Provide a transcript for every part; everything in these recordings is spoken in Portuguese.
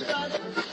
Bullshit.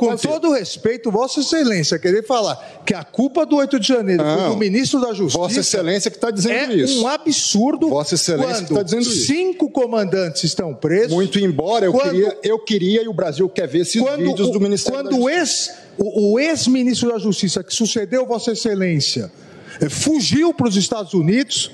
Com todo respeito, Vossa Excelência, querer falar que a culpa do 8 de janeiro Não, do ministro da Justiça. Vossa Excelência que está dizendo é isso. um absurdo. Vossa Excelência que está dizendo isso. Cinco comandantes estão presos. Muito embora eu, quando, queria, eu queria e o Brasil quer ver esses vídeos o, do Ministério quando da Justiça. Quando o ex-ministro da Justiça, que sucedeu Vossa Excelência, eh, fugiu para os Estados Unidos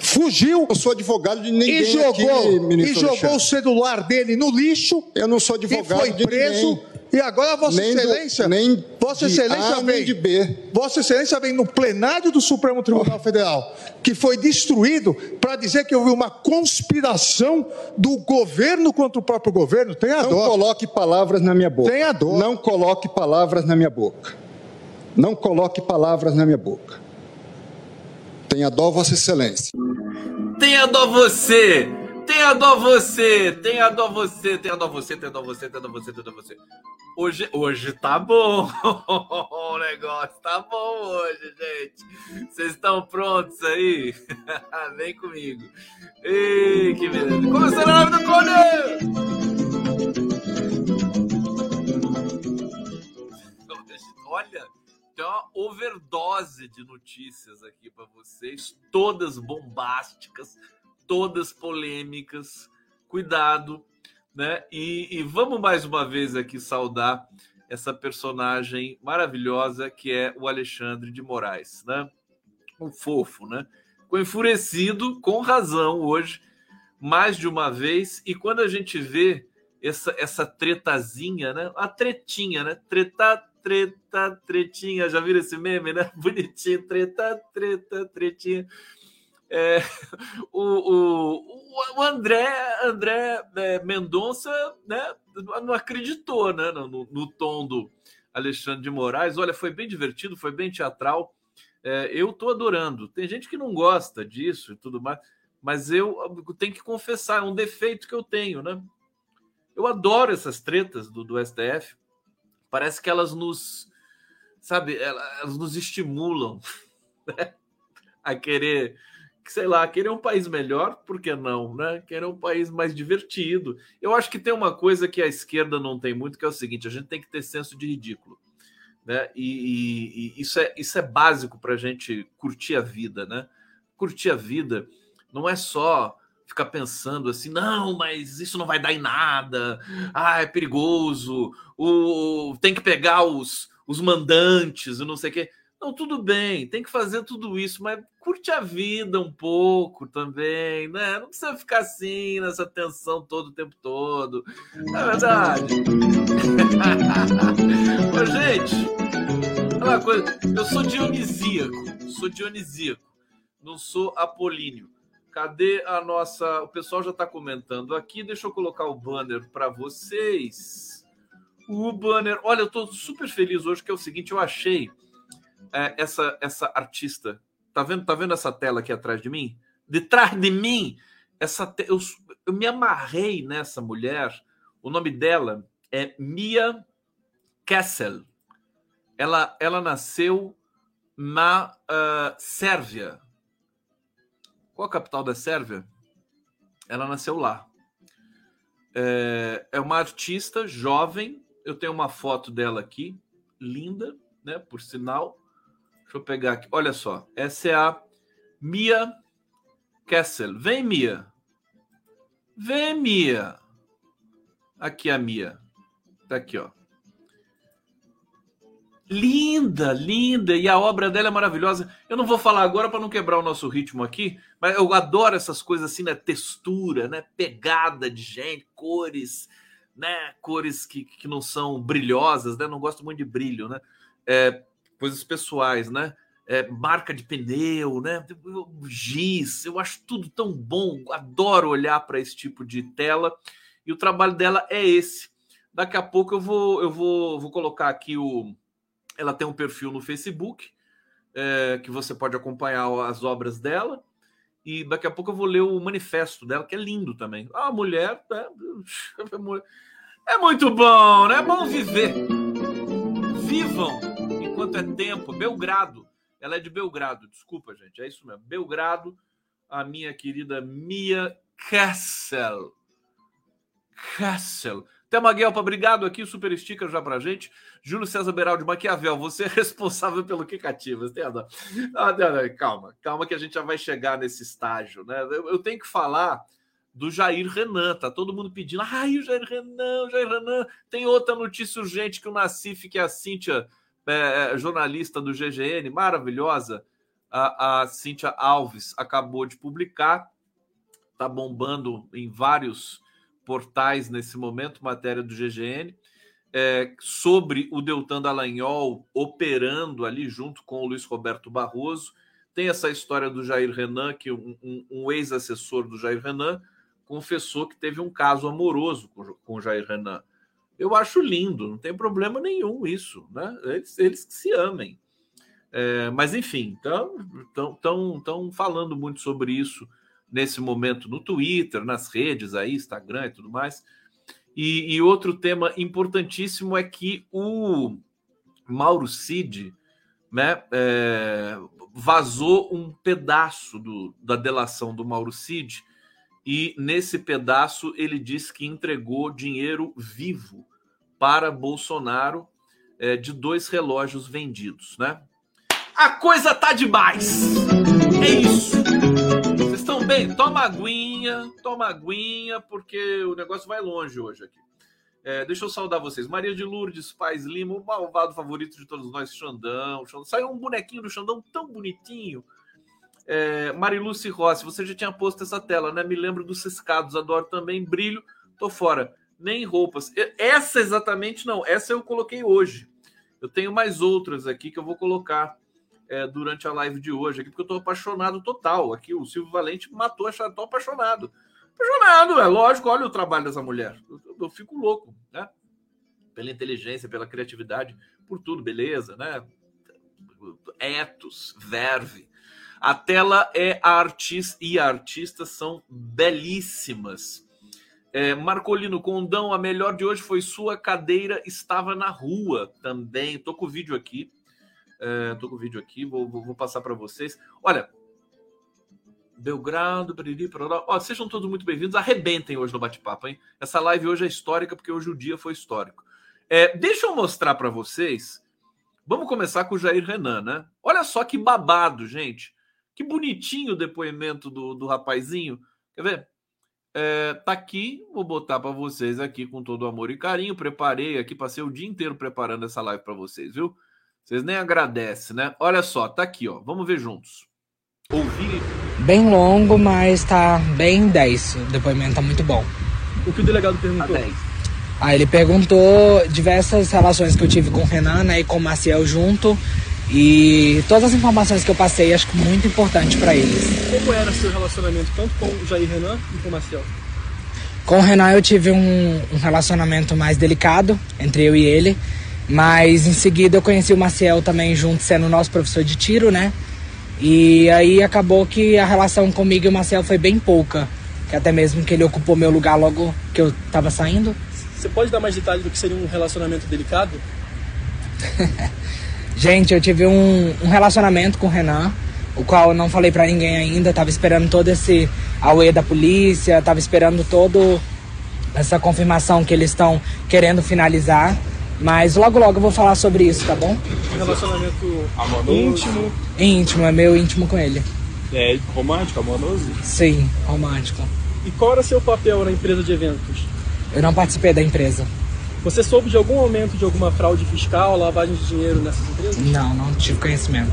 fugiu. Eu sou advogado de ninguém. E jogou, aqui, e jogou o celular dele no lixo. Eu não sou advogado e foi preso. Ninguém. E agora Vossa nem Excelência, do, nem Vossa Excelência A, vem, de B. Vossa Excelência vem no plenário do Supremo Tribunal oh. Federal, que foi destruído para dizer que houve uma conspiração do governo contra o próprio governo. Tenha Não dó. coloque palavras na minha boca. Tenha dó. Não coloque palavras na minha boca. Não coloque palavras na minha boca. Tenha dó, Vossa Excelência. Tenha dó você! Tenha dó você! Tenha dó você! Tenha dó você! Tenha dó você! Tenha dó você! Tenha dó você! Hoje, hoje tá bom o negócio, tá bom hoje, gente. Vocês estão prontos aí? Vem comigo. Ei, que beleza. Começando a live do Corner! Olha, tem uma overdose de notícias aqui para vocês, todas bombásticas, todas polêmicas. Cuidado, né? E, e, vamos mais uma vez aqui saudar essa personagem maravilhosa que é o Alexandre de Moraes, né? Um fofo, né? Ficou enfurecido, com razão, hoje, mais de uma vez. E quando a gente vê essa, essa tretazinha, né? A tretinha, né? Treta, treta, tretinha. Já viram esse meme, né? Bonitinho, treta, treta, tretinha. É, o, o, o, André, André é, Mendonça né, não acreditou né, no, no, tom do Alexandre de Moraes. Olha, foi bem divertido, foi bem teatral. É, eu estou adorando. Tem gente que não gosta disso e tudo mais, mas eu tenho que confessar, é um defeito que eu tenho, né? Eu adoro essas tretas do, do STF. Parece que elas nos, sabe, elas nos estimulam né? a querer sei lá, querer um país melhor, por que não, né? Querer um país mais divertido. Eu acho que tem uma coisa que a esquerda não tem muito, que é o seguinte: a gente tem que ter senso de ridículo. Né? E, e, e isso, é, isso é básico para a gente curtir a vida, né? Curtir a vida não é só ficar pensando assim, não, mas isso não vai dar em nada, ah, é perigoso, o, tem que pegar os, os mandantes, não sei o quê. Não, tudo bem, tem que fazer tudo isso, mas curte a vida um pouco também, né? Não precisa ficar assim, nessa tensão todo o tempo todo. É verdade. Ô, gente, uma coisa, eu sou dionisíaco, sou dionisíaco, não sou apolíneo. Cadê a nossa. O pessoal já está comentando aqui. Deixa eu colocar o banner para vocês. O banner. Olha, eu estou super feliz hoje, que é o seguinte: eu achei é, essa essa artista. Tá vendo? Tá vendo essa tela aqui atrás de mim? Detrás de mim, essa te... eu, eu me amarrei nessa mulher. O nome dela é Mia Kessel. Ela ela nasceu na uh, Sérvia. Qual a capital da Sérvia? Ela nasceu lá. É, é uma artista jovem. Eu tenho uma foto dela aqui, linda, né? Por sinal. Deixa eu pegar aqui. Olha só. Essa é a Mia Kessel. Vem, Mia. Vem, Mia. Aqui a Mia. Tá aqui, ó. Linda, linda, e a obra dela é maravilhosa. Eu não vou falar agora para não quebrar o nosso ritmo aqui, mas eu adoro essas coisas assim, né? Textura, né? Pegada de gente, cores, né? Cores que, que não são brilhosas, né? Não gosto muito de brilho, né? É, coisas pessoais, né? É, marca de pneu, né? Giz, eu acho tudo tão bom. Adoro olhar para esse tipo de tela e o trabalho dela é esse. Daqui a pouco eu vou, eu vou, vou colocar aqui o ela tem um perfil no Facebook é, que você pode acompanhar as obras dela. E daqui a pouco eu vou ler o manifesto dela, que é lindo também. A ah, mulher né? é muito bom, né? É bom viver. Vivam enquanto é tempo. Belgrado. Ela é de Belgrado, desculpa, gente. É isso mesmo. Belgrado, a minha querida Mia Kessel. Kessel. Thelma Guelpa, obrigado aqui, super sticker já pra gente. Júlio César Beraldi Maquiavel, você é responsável pelo que cativa. Ah, calma, calma que a gente já vai chegar nesse estágio, né? Eu, eu, tenho que falar do Jair Renan, tá todo mundo pedindo. Ai, o Jair Renan, o Jair Renan. Tem outra notícia urgente que o Nacife, que é a Cíntia, é, é jornalista do GGN, maravilhosa, a, a Cíntia Alves, acabou de publicar, tá bombando em vários portais nesse momento, matéria do GGN, é, sobre o Deltan Dallagnol operando ali junto com o Luiz Roberto Barroso. Tem essa história do Jair Renan, que um, um, um ex-assessor do Jair Renan confessou que teve um caso amoroso com, com o Jair Renan. Eu acho lindo, não tem problema nenhum isso, né? Eles, eles que se amem. É, mas enfim, estão falando muito sobre isso nesse momento no Twitter, nas redes aí, Instagram e tudo mais. E, e outro tema importantíssimo é que o Mauro Cid né, é, vazou um pedaço do, da delação do Mauro Cid e nesse pedaço ele diz que entregou dinheiro vivo para Bolsonaro é, de dois relógios vendidos, né? A coisa tá demais! É isso! estão bem? Toma aguinha, toma aguinha, porque o negócio vai longe hoje aqui. É, deixa eu saudar vocês. Maria de Lourdes, Paz Lima, o malvado favorito de todos nós, Xandão. Xandão. Saiu um bonequinho do Xandão tão bonitinho. É, Mariluce Rossi, você já tinha posto essa tela, né? Me lembro dos ciscados, adoro também. Brilho, tô fora. Nem roupas. Essa exatamente não, essa eu coloquei hoje. Eu tenho mais outras aqui que eu vou colocar é, durante a live de hoje, aqui, porque eu estou apaixonado total. Aqui o Silvio Valente matou a estou apaixonado. Apaixonado, é lógico, olha o trabalho dessa mulher. Eu, eu, eu, fico louco, né? Pela inteligência, pela criatividade, por tudo, beleza, né? Etos, verve. A tela é a artista e a artista são belíssimas. É, Marcolino Condão, a melhor de hoje foi sua cadeira estava na rua também. Tô com o vídeo aqui. É, com o vídeo aqui, vou, vou, vou passar para vocês. Olha, Belgrado, Periri, Peroró. Ó, sejam todos muito bem-vindos. Arrebentem hoje no bate-papo, hein? Essa live hoje é histórica porque hoje o dia foi histórico. É, deixa eu mostrar para vocês. Vamos começar com o Jair Renan, né? Olha só que babado, gente. Que bonitinho o depoimento do, do rapazinho. Quer ver? É, tá aqui, vou botar para vocês aqui com todo amor e carinho. Preparei aqui, passei o dia inteiro preparando essa live para vocês, viu? Vocês nem agradecem, né? Olha só, tá aqui, ó. Vamos ver juntos. Ouvir. Bem longo, mas tá bem 10. O depoimento tá muito bom. O que o delegado perguntou? Tá ah, ele perguntou diversas relações que eu tive com o Renan né, e com o Maciel junto. E todas as informações que eu passei, acho que muito importante para eles. Como era seu relacionamento tanto com o Jair Renan e com o Maciel? Com o Renan eu tive um, um relacionamento mais delicado entre eu e ele. Mas em seguida eu conheci o Maciel também junto, sendo nosso professor de tiro, né? E aí acabou que a relação comigo e o Maciel foi bem pouca. Que até mesmo que ele ocupou meu lugar logo que eu tava saindo. Você pode dar mais detalhes do que seria um relacionamento delicado? Gente, eu tive um, um relacionamento com o Renan. o qual eu não falei para ninguém ainda, tava esperando todo esse auê da polícia, tava esperando todo essa confirmação que eles estão querendo finalizar. Mas logo logo eu vou falar sobre isso, tá bom? Um relacionamento amoroso. íntimo. Íntimo, é meu íntimo com ele. É romântico, amoroso? Sim, romântico. E qual era seu papel na empresa de eventos? Eu não participei da empresa. Você soube de algum aumento de alguma fraude fiscal, lavagem de dinheiro nessas empresas? Não, não tive conhecimento.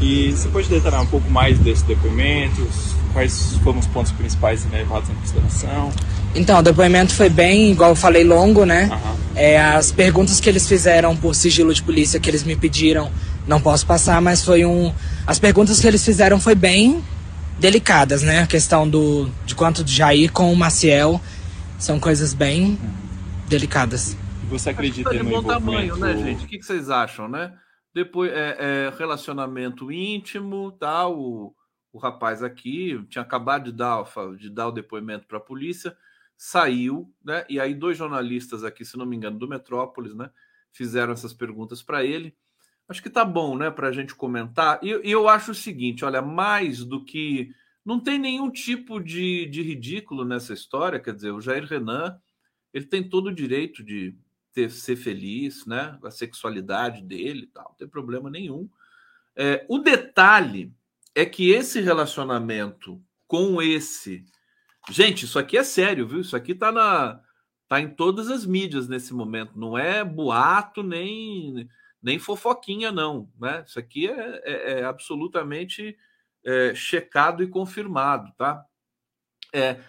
E você pode detalhar um pouco mais desses depoimentos? Quais foram os pontos principais levados em consideração? Então, o depoimento foi bem, igual eu falei, longo, né? Uhum. É, as perguntas que eles fizeram por sigilo de polícia que eles me pediram, não posso passar, mas foi um. As perguntas que eles fizeram foi bem delicadas, né? A questão do de quanto de Jair com o Maciel são coisas bem delicadas. E você acredita tá de no bom tamanho, né, gente? O que, vocês acham, né? Depois, é, é, relacionamento íntimo, tá? O, o rapaz aqui tinha acabado de dar, de dar o depoimento para a polícia, saiu, né? E aí dois jornalistas aqui, se não me engano, do Metrópolis, né? Fizeram essas perguntas para ele. Acho que tá bom, né, para a gente comentar. E eu, eu acho o seguinte: olha, mais do que. Não tem nenhum tipo de, de ridículo nessa história. Quer dizer, o Jair Renan ele tem todo o direito de ter, ser feliz, né? A sexualidade dele tal, não tem problema nenhum. É, o detalhe é que esse relacionamento com esse. Gente, isso aqui é sério, viu? Isso aqui tá na. tá em todas as mídias nesse momento. Não é boato nem, nem fofoquinha, não. Né? Isso aqui é, é, é absolutamente é, checado e confirmado, tá? É,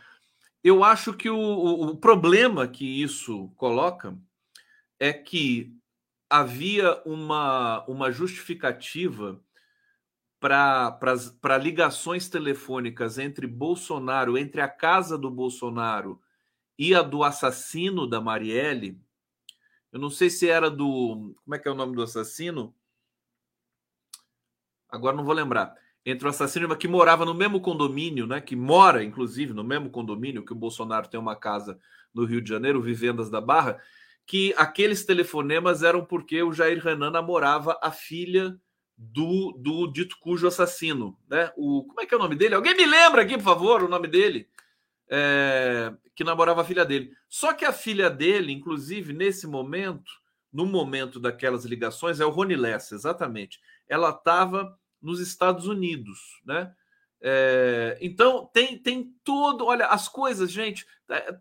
eu acho que o, o problema que isso coloca é que havia uma, uma justificativa para ligações telefônicas entre Bolsonaro, entre a casa do Bolsonaro e a do assassino da Marielle. Eu não sei se era do. Como é que é o nome do assassino? Agora não vou lembrar entre o assassino que morava no mesmo condomínio, né? Que mora, inclusive, no mesmo condomínio que o Bolsonaro tem uma casa no Rio de Janeiro, Vivendas da Barra, que aqueles telefonemas eram porque o Jair Renan namorava a filha do, do dito cujo assassino, né? O, como é que é o nome dele? Alguém me lembra aqui, por favor, o nome dele? É, que namorava a filha dele. Só que a filha dele, inclusive, nesse momento, no momento daquelas ligações, é o Rony Lessa, exatamente. Ela estava nos Estados Unidos, né? É, então tem, tem todo, olha, as coisas, gente, é,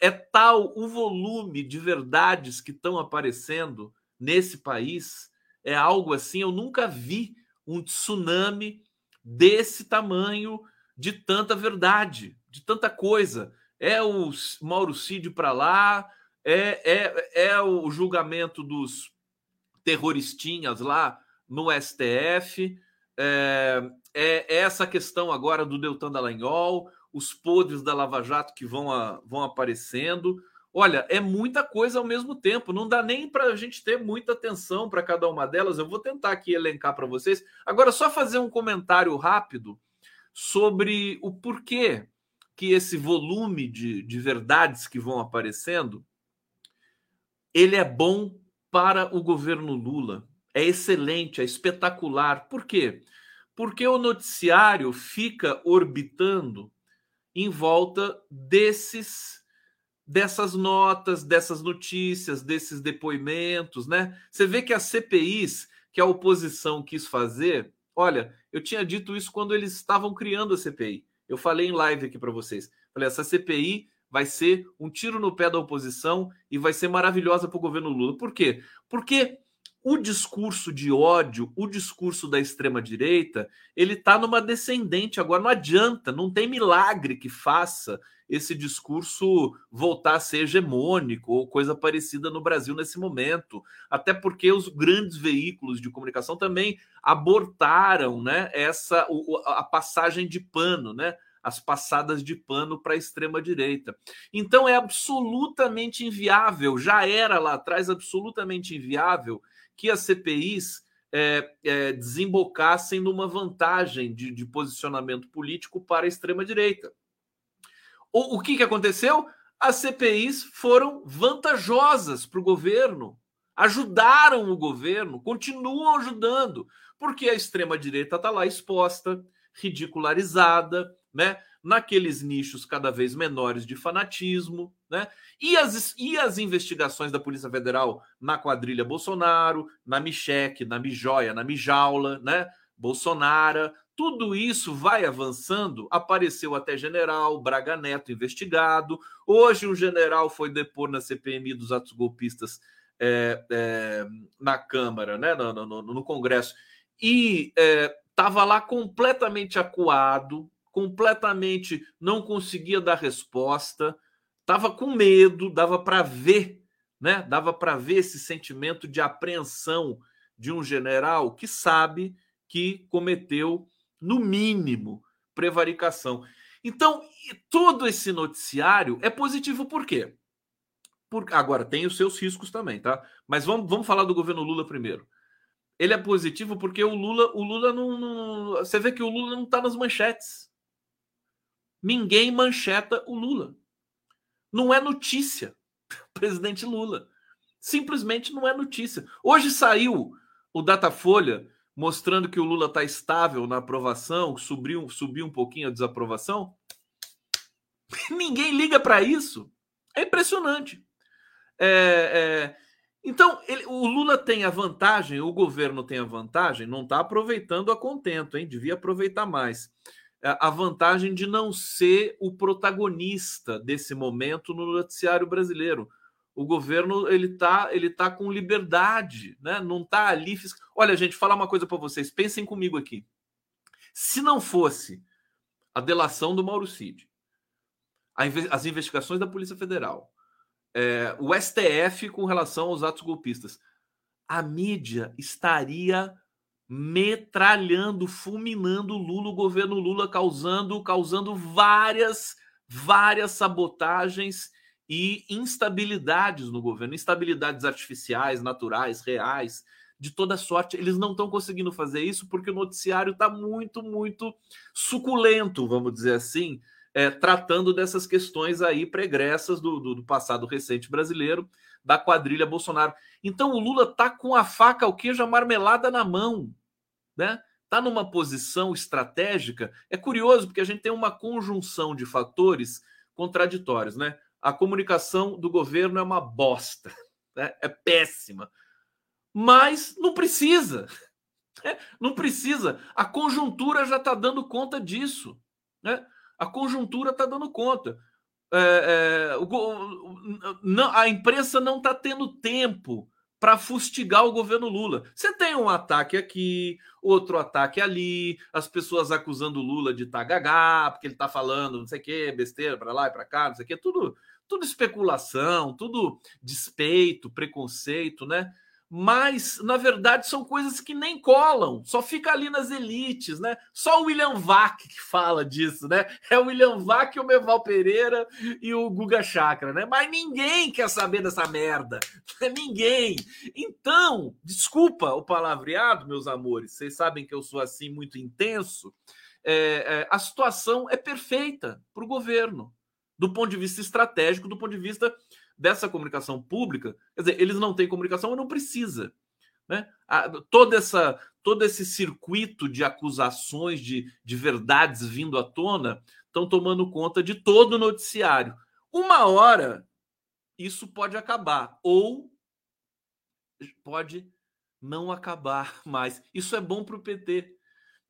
é tal o volume de verdades que estão aparecendo nesse país, é algo assim, eu nunca vi um tsunami desse tamanho, de tanta verdade, de tanta coisa. É o Mauro Cid para lá, é, é, é o julgamento dos terroristinhas lá no STF, é, é, essa questão agora do Deltan Dallagnol, os podres da Lava Jato que vão, a, vão aparecendo. Olha, é muita coisa ao mesmo tempo, não dá nem para a gente ter muita atenção para cada uma delas. Eu vou tentar aqui elencar para vocês. Agora, só fazer um comentário rápido sobre o porquê que esse volume de, de verdades que vão aparecendo ele é bom para o governo Lula é excelente, é espetacular. Por quê? Porque o noticiário fica orbitando em volta desses dessas notas, dessas notícias, desses depoimentos, né? Você vê que as CPIs que a oposição quis fazer, olha, eu tinha dito isso quando eles estavam criando a CPI. Eu falei em live aqui para vocês. Falei, essa CPI vai ser um tiro no pé da oposição e vai ser maravilhosa para o governo Lula. Por quê? Porque o discurso de ódio, o discurso da extrema direita, ele está numa descendente agora. Não adianta, não tem milagre que faça esse discurso voltar a ser hegemônico ou coisa parecida no Brasil nesse momento. Até porque os grandes veículos de comunicação também abortaram, né, essa a passagem de pano, né? As passadas de pano para a extrema direita. Então é absolutamente inviável, já era lá atrás absolutamente inviável que as CPIs é, é, desembocassem numa vantagem de, de, posicionamento político para a extrema-direita. O, o que, que aconteceu? As CPIs foram vantajosas para o governo. ajudaram o governo, continuam ajudando, porque a extrema-direita está lá exposta, ridicularizada, né? Naqueles nichos cada vez menores de fanatismo, né? E as, e as investigações da Polícia Federal na quadrilha Bolsonaro, na Micheque, na Mijoia, na Mijaula, né? Bolsonaro, tudo isso vai avançando. Apareceu até general Braga Neto investigado. Hoje, um general foi depor na CPMI dos atos golpistas é, é, na Câmara, né? no, no, no Congresso, e estava é, lá completamente acuado, completamente não conseguia dar resposta, estava com medo, dava para ver, né? Dava para ver esse sentimento de apreensão de um general que sabe que cometeu, no mínimo, prevaricação. Então, todo esse noticiário é positivo por quê? Por, agora, tem os seus riscos também, tá? Mas vamos, vamos falar do governo Lula primeiro. Ele é positivo porque o Lula, o Lula não, não Você vê que o Lula não está nas manchetes. Ninguém mancheta o Lula. Não é notícia. Presidente Lula. Simplesmente não é notícia. Hoje saiu o Datafolha mostrando que o Lula está estável na aprovação, subiu, subiu um pouquinho a desaprovação. Ninguém liga para isso. É impressionante. É, é... Então, ele, o Lula tem a vantagem, o governo tem a vantagem, não está aproveitando a contento, hein? Devia aproveitar mais a vantagem de não ser o protagonista desse momento no noticiário brasileiro. O governo ele tá, ele tá com liberdade, né? Não tá ali. Olha, gente, falar uma coisa para vocês. Pensem comigo aqui. Se não fosse a delação do Mauro Cid, as investigações da Polícia Federal, é, o STF com relação aos atos golpistas, a mídia estaria metralhando, fulminando Lula, o governo Lula causando, causando várias, várias sabotagens e instabilidades no governo, instabilidades artificiais, naturais, reais, de toda sorte. Eles não estão conseguindo fazer isso porque o noticiário está muito, muito suculento, vamos dizer assim, é, tratando dessas questões aí pregressas do, do, do passado recente brasileiro, da quadrilha Bolsonaro. Então o Lula tá com a faca, o queijo, a marmelada na mão né? Está numa posição estratégica. É curioso porque a gente tem uma conjunção de fatores contraditórios, né? A comunicação do governo é uma bosta, né? é péssima, mas não precisa, né? não precisa. A conjuntura já está dando conta disso, né? A conjuntura está dando conta. É, é, não, a imprensa não está tendo tempo para fustigar o governo Lula. Você tem um ataque aqui, outro ataque ali, as pessoas acusando o Lula de tagagá, porque ele está falando não sei o que, besteira para lá e para cá, não sei o que, tudo, tudo especulação, tudo despeito, preconceito, né? Mas na verdade são coisas que nem colam, só fica ali nas elites, né? Só o William Vac que fala disso, né? É o William Vac, o Meval Pereira e o Guga Chakra, né? Mas ninguém quer saber dessa merda, ninguém. Então, desculpa o palavreado, meus amores, vocês sabem que eu sou assim muito intenso. É, é, a situação é perfeita para o governo, do ponto de vista estratégico, do ponto de vista dessa comunicação pública, quer dizer, eles não têm comunicação, mas não precisa. Né? A, toda essa, todo esse circuito de acusações, de, de verdades vindo à tona, estão tomando conta de todo o noticiário. Uma hora isso pode acabar, ou pode não acabar mais. Isso é bom para o PT.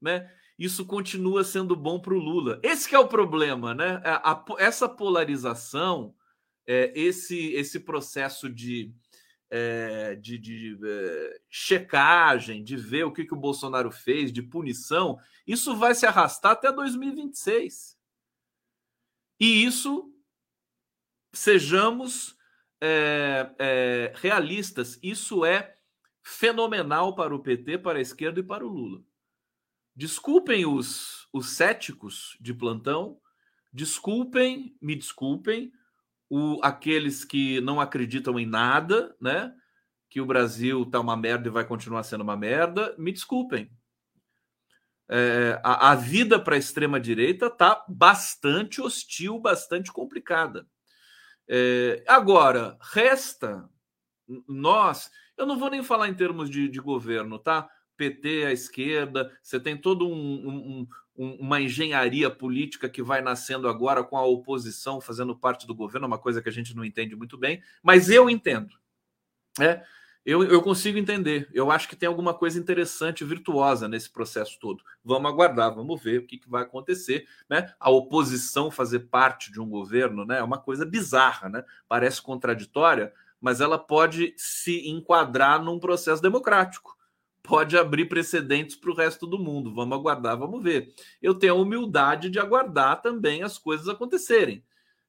Né? Isso continua sendo bom para o Lula. Esse é o problema, né? A, a, essa polarização é, esse, esse processo de, é, de, de é, checagem, de ver o que, que o Bolsonaro fez, de punição, isso vai se arrastar até 2026. E isso, sejamos é, é, realistas, isso é fenomenal para o PT, para a esquerda e para o Lula. Desculpem os, os céticos de plantão, desculpem, me desculpem, o, aqueles que não acreditam em nada, né? Que o Brasil tá uma merda e vai continuar sendo uma merda, me desculpem. É, a, a, vida para a extrema direita tá bastante hostil, bastante complicada. É, agora resta nós, eu não vou nem falar em termos de, de governo, tá? PT à esquerda, você tem toda um, um, uma engenharia política que vai nascendo agora com a oposição fazendo parte do governo, uma coisa que a gente não entende muito bem, mas eu entendo. É, eu, eu consigo entender. Eu acho que tem alguma coisa interessante, virtuosa nesse processo todo. Vamos aguardar, vamos ver o que, que vai acontecer. Né? A oposição fazer parte de um governo né, é uma coisa bizarra, né? parece contraditória, mas ela pode se enquadrar num processo democrático pode abrir precedentes para o resto do mundo. Vamos aguardar, vamos ver. Eu tenho a humildade de aguardar também as coisas acontecerem.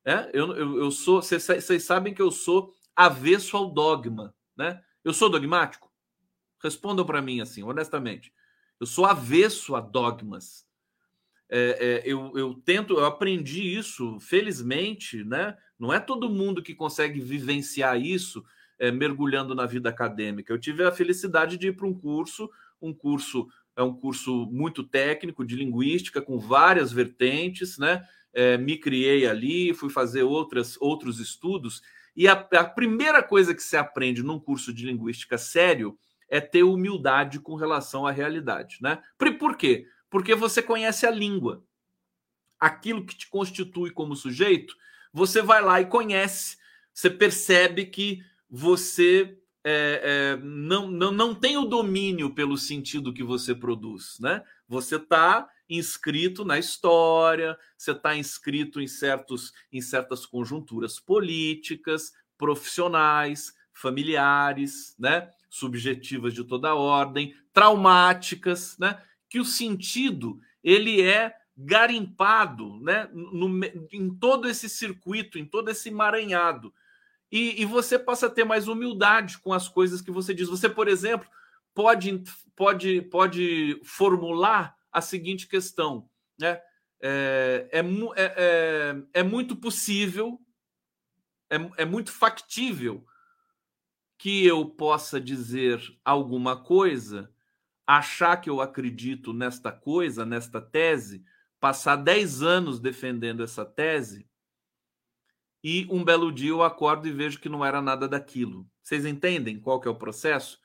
É? Eu, eu, eu sou, vocês sabem que eu sou avesso ao dogma, né? Eu sou dogmático? Respondam para mim assim, honestamente. Eu sou avesso a dogmas. É, é, eu, eu tento, eu aprendi isso, felizmente, né? Não é todo mundo que consegue vivenciar isso é, mergulhando na vida acadêmica. Eu tive a felicidade de ir para um curso, um curso é um curso muito técnico de linguística com várias vertentes, né? É, me criei ali, fui fazer outras, outros estudos e a, a primeira coisa que se aprende num curso de linguística sério é ter humildade com relação à realidade, né? Por, quê? Porque você conhece a língua. Aquilo que te constitui como sujeito, você vai lá e conhece. Você percebe que você é, é, não, não, não tem o domínio pelo sentido que você produz, né? Você está inscrito na história, você está inscrito em, certos, em certas conjunturas políticas, profissionais, familiares, né? subjetivas de toda ordem, traumáticas, né? que o sentido ele é garimpado né? No, em todo esse circuito, em todo esse emaranhado e, e, você passa a ter mais humildade com as coisas que você diz. Você, por exemplo, pode, pode, pode formular a seguinte questão, né? É, é, é, é, é muito possível, é, é muito factível que eu possa dizer alguma coisa, achar que eu acredito nesta coisa, nesta tese, passar 10 anos defendendo essa tese e um belo dia eu acordo e vejo que não era nada daquilo. Vocês entendem qual que é o processo?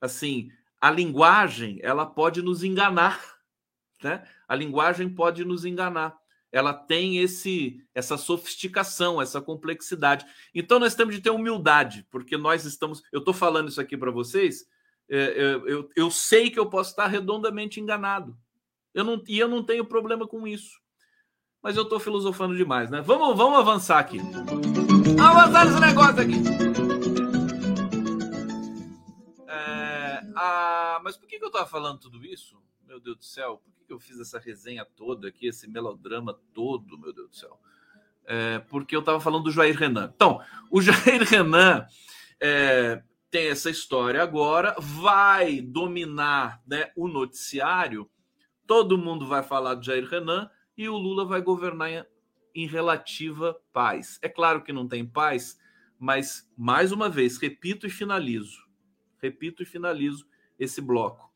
Assim, a linguagem, ela pode nos enganar, né? A linguagem pode nos enganar. Ela tem esse essa sofisticação, essa complexidade. Então nós temos de ter humildade, porque nós estamos, eu estou falando isso aqui para vocês, é, eu, eu, eu sei que eu posso estar redondamente enganado. Eu não, e eu não tenho problema com isso mas eu estou filosofando demais, né? Vamos, vamos avançar aqui. Avançar nesse negócio aqui. É, a... Mas por que, que eu estava falando tudo isso? Meu Deus do céu, por que, que eu fiz essa resenha toda aqui, esse melodrama todo, meu Deus do céu? É, porque eu estava falando do Jair Renan. Então, o Jair Renan é, tem essa história agora, vai dominar né, o noticiário, todo mundo vai falar do Jair Renan, e o Lula vai governar em relativa paz. É claro que não tem paz, mas mais uma vez, repito e finalizo. Repito e finalizo esse bloco.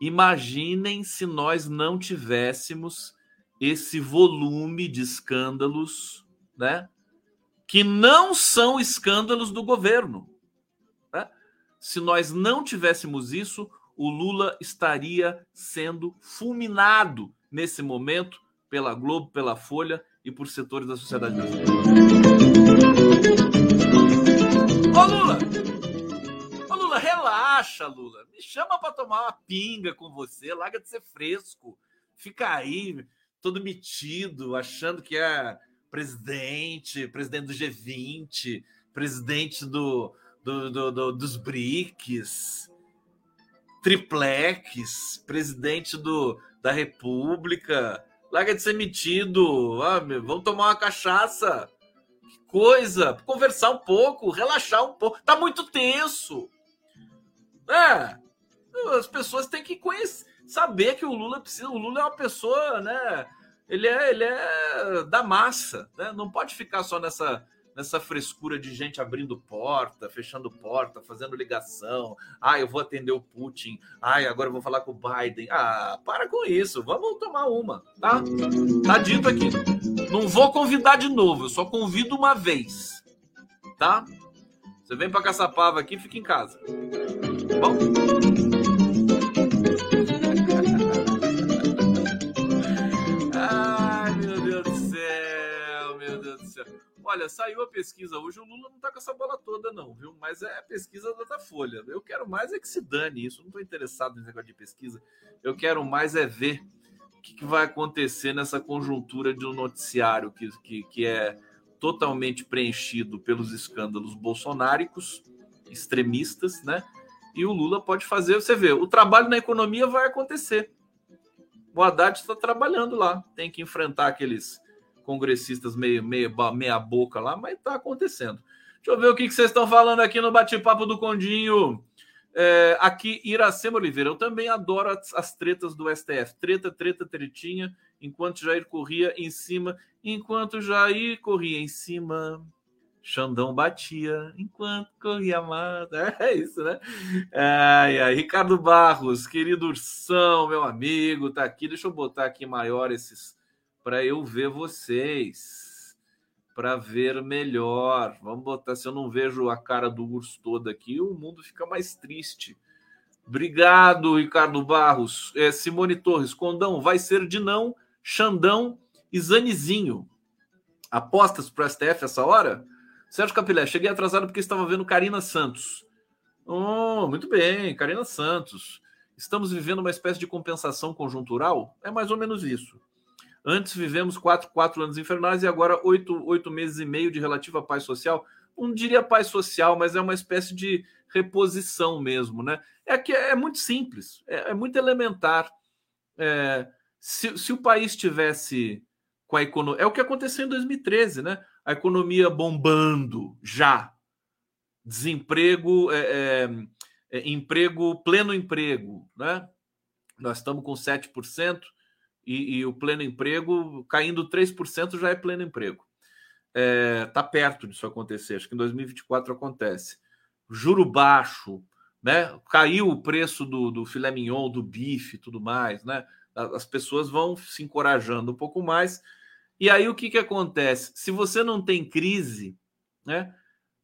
Imaginem se nós não tivéssemos esse volume de escândalos, né? Que não são escândalos do governo. Né? Se nós não tivéssemos isso, o Lula estaria sendo fulminado nesse momento pela Globo, pela Folha e por setores da sociedade brasileira. Ô Lula! Ô Lula, relaxa, Lula. Me chama para tomar uma pinga com você, larga de ser fresco. Fica aí todo metido, achando que é presidente, presidente do G20, presidente do, do, do, do dos BRICS, triplex, presidente do, da República, Larga de ser metido. Ah, meu, vamos tomar uma cachaça. Que coisa. Conversar um pouco, relaxar um pouco. Tá muito tenso. É. As pessoas têm que conhecer, saber que o Lula precisa. O Lula é uma pessoa, né? Ele é, ele é da massa, né? Não pode ficar só nessa nessa frescura de gente abrindo porta, fechando porta, fazendo ligação. Ah, eu vou atender o Putin. Ah, agora eu vou falar com o Biden. Ah, para com isso. Vamos tomar uma, tá? Tá dito aqui. Não vou convidar de novo, eu só convido uma vez, tá? Você vem para Caçapava aqui, fica em casa. Tá bom? Olha, saiu a pesquisa hoje, o Lula não tá com essa bola toda, não, viu? Mas é a pesquisa da Folha. Eu quero mais é que se dane isso. Não tô interessado nesse negócio de pesquisa. Eu quero mais é ver o que, que vai acontecer nessa conjuntura de um noticiário que, que, que é totalmente preenchido pelos escândalos bolsonáricos, extremistas, né? E o Lula pode fazer, você vê, o trabalho na economia vai acontecer. O Haddad está trabalhando lá, tem que enfrentar aqueles congressistas meio, meio meia boca lá, mas está acontecendo. Deixa eu ver o que, que vocês estão falando aqui no bate-papo do Condinho. É, aqui, Iracema Oliveira, eu também adoro as, as, tretas do STF. Treta, treta, tretinha, enquanto Jair corria em cima, enquanto Jair corria em cima, Xandão batia, enquanto corria mais. É isso, né? Ai, ai, Ricardo Barros, querido Ursão, meu amigo, tá aqui. Deixa eu botar aqui maior esses para eu ver vocês para ver melhor. Vamos botar, se eu não vejo a cara do urso todo aqui, o mundo fica mais triste. Obrigado, Ricardo Barros. É, Simone Torres, Condão, vai ser de não, Xandão e Zanizinho. Apostas para o STF essa hora? Sérgio Capilé, cheguei atrasado porque estava vendo Karina Santos. Oh, muito bem, Karina Santos. Estamos vivendo uma espécie de compensação conjuntural? É mais ou menos isso. Antes vivemos quatro, quatro anos infernais e agora oito, oito meses e meio de relativa paz social. Não diria paz social, mas é uma espécie de reposição mesmo, né? É que é muito simples, é, é muito elementar. É, se, se o país tivesse com a economia. É o que aconteceu em 2013, né? A economia bombando já. Desemprego, é, é, é, emprego, pleno emprego, né? Nós estamos com 7% e, e o pleno emprego caindo 3% já é pleno emprego. Está é, tá perto disso acontecer, acho que em 2024 acontece. Juro baixo, né? Caiu o preço do, do filé mignon, do bife tudo mais, né? As pessoas vão se encorajando um pouco mais. E aí o que, que acontece? Se você não tem crise, né?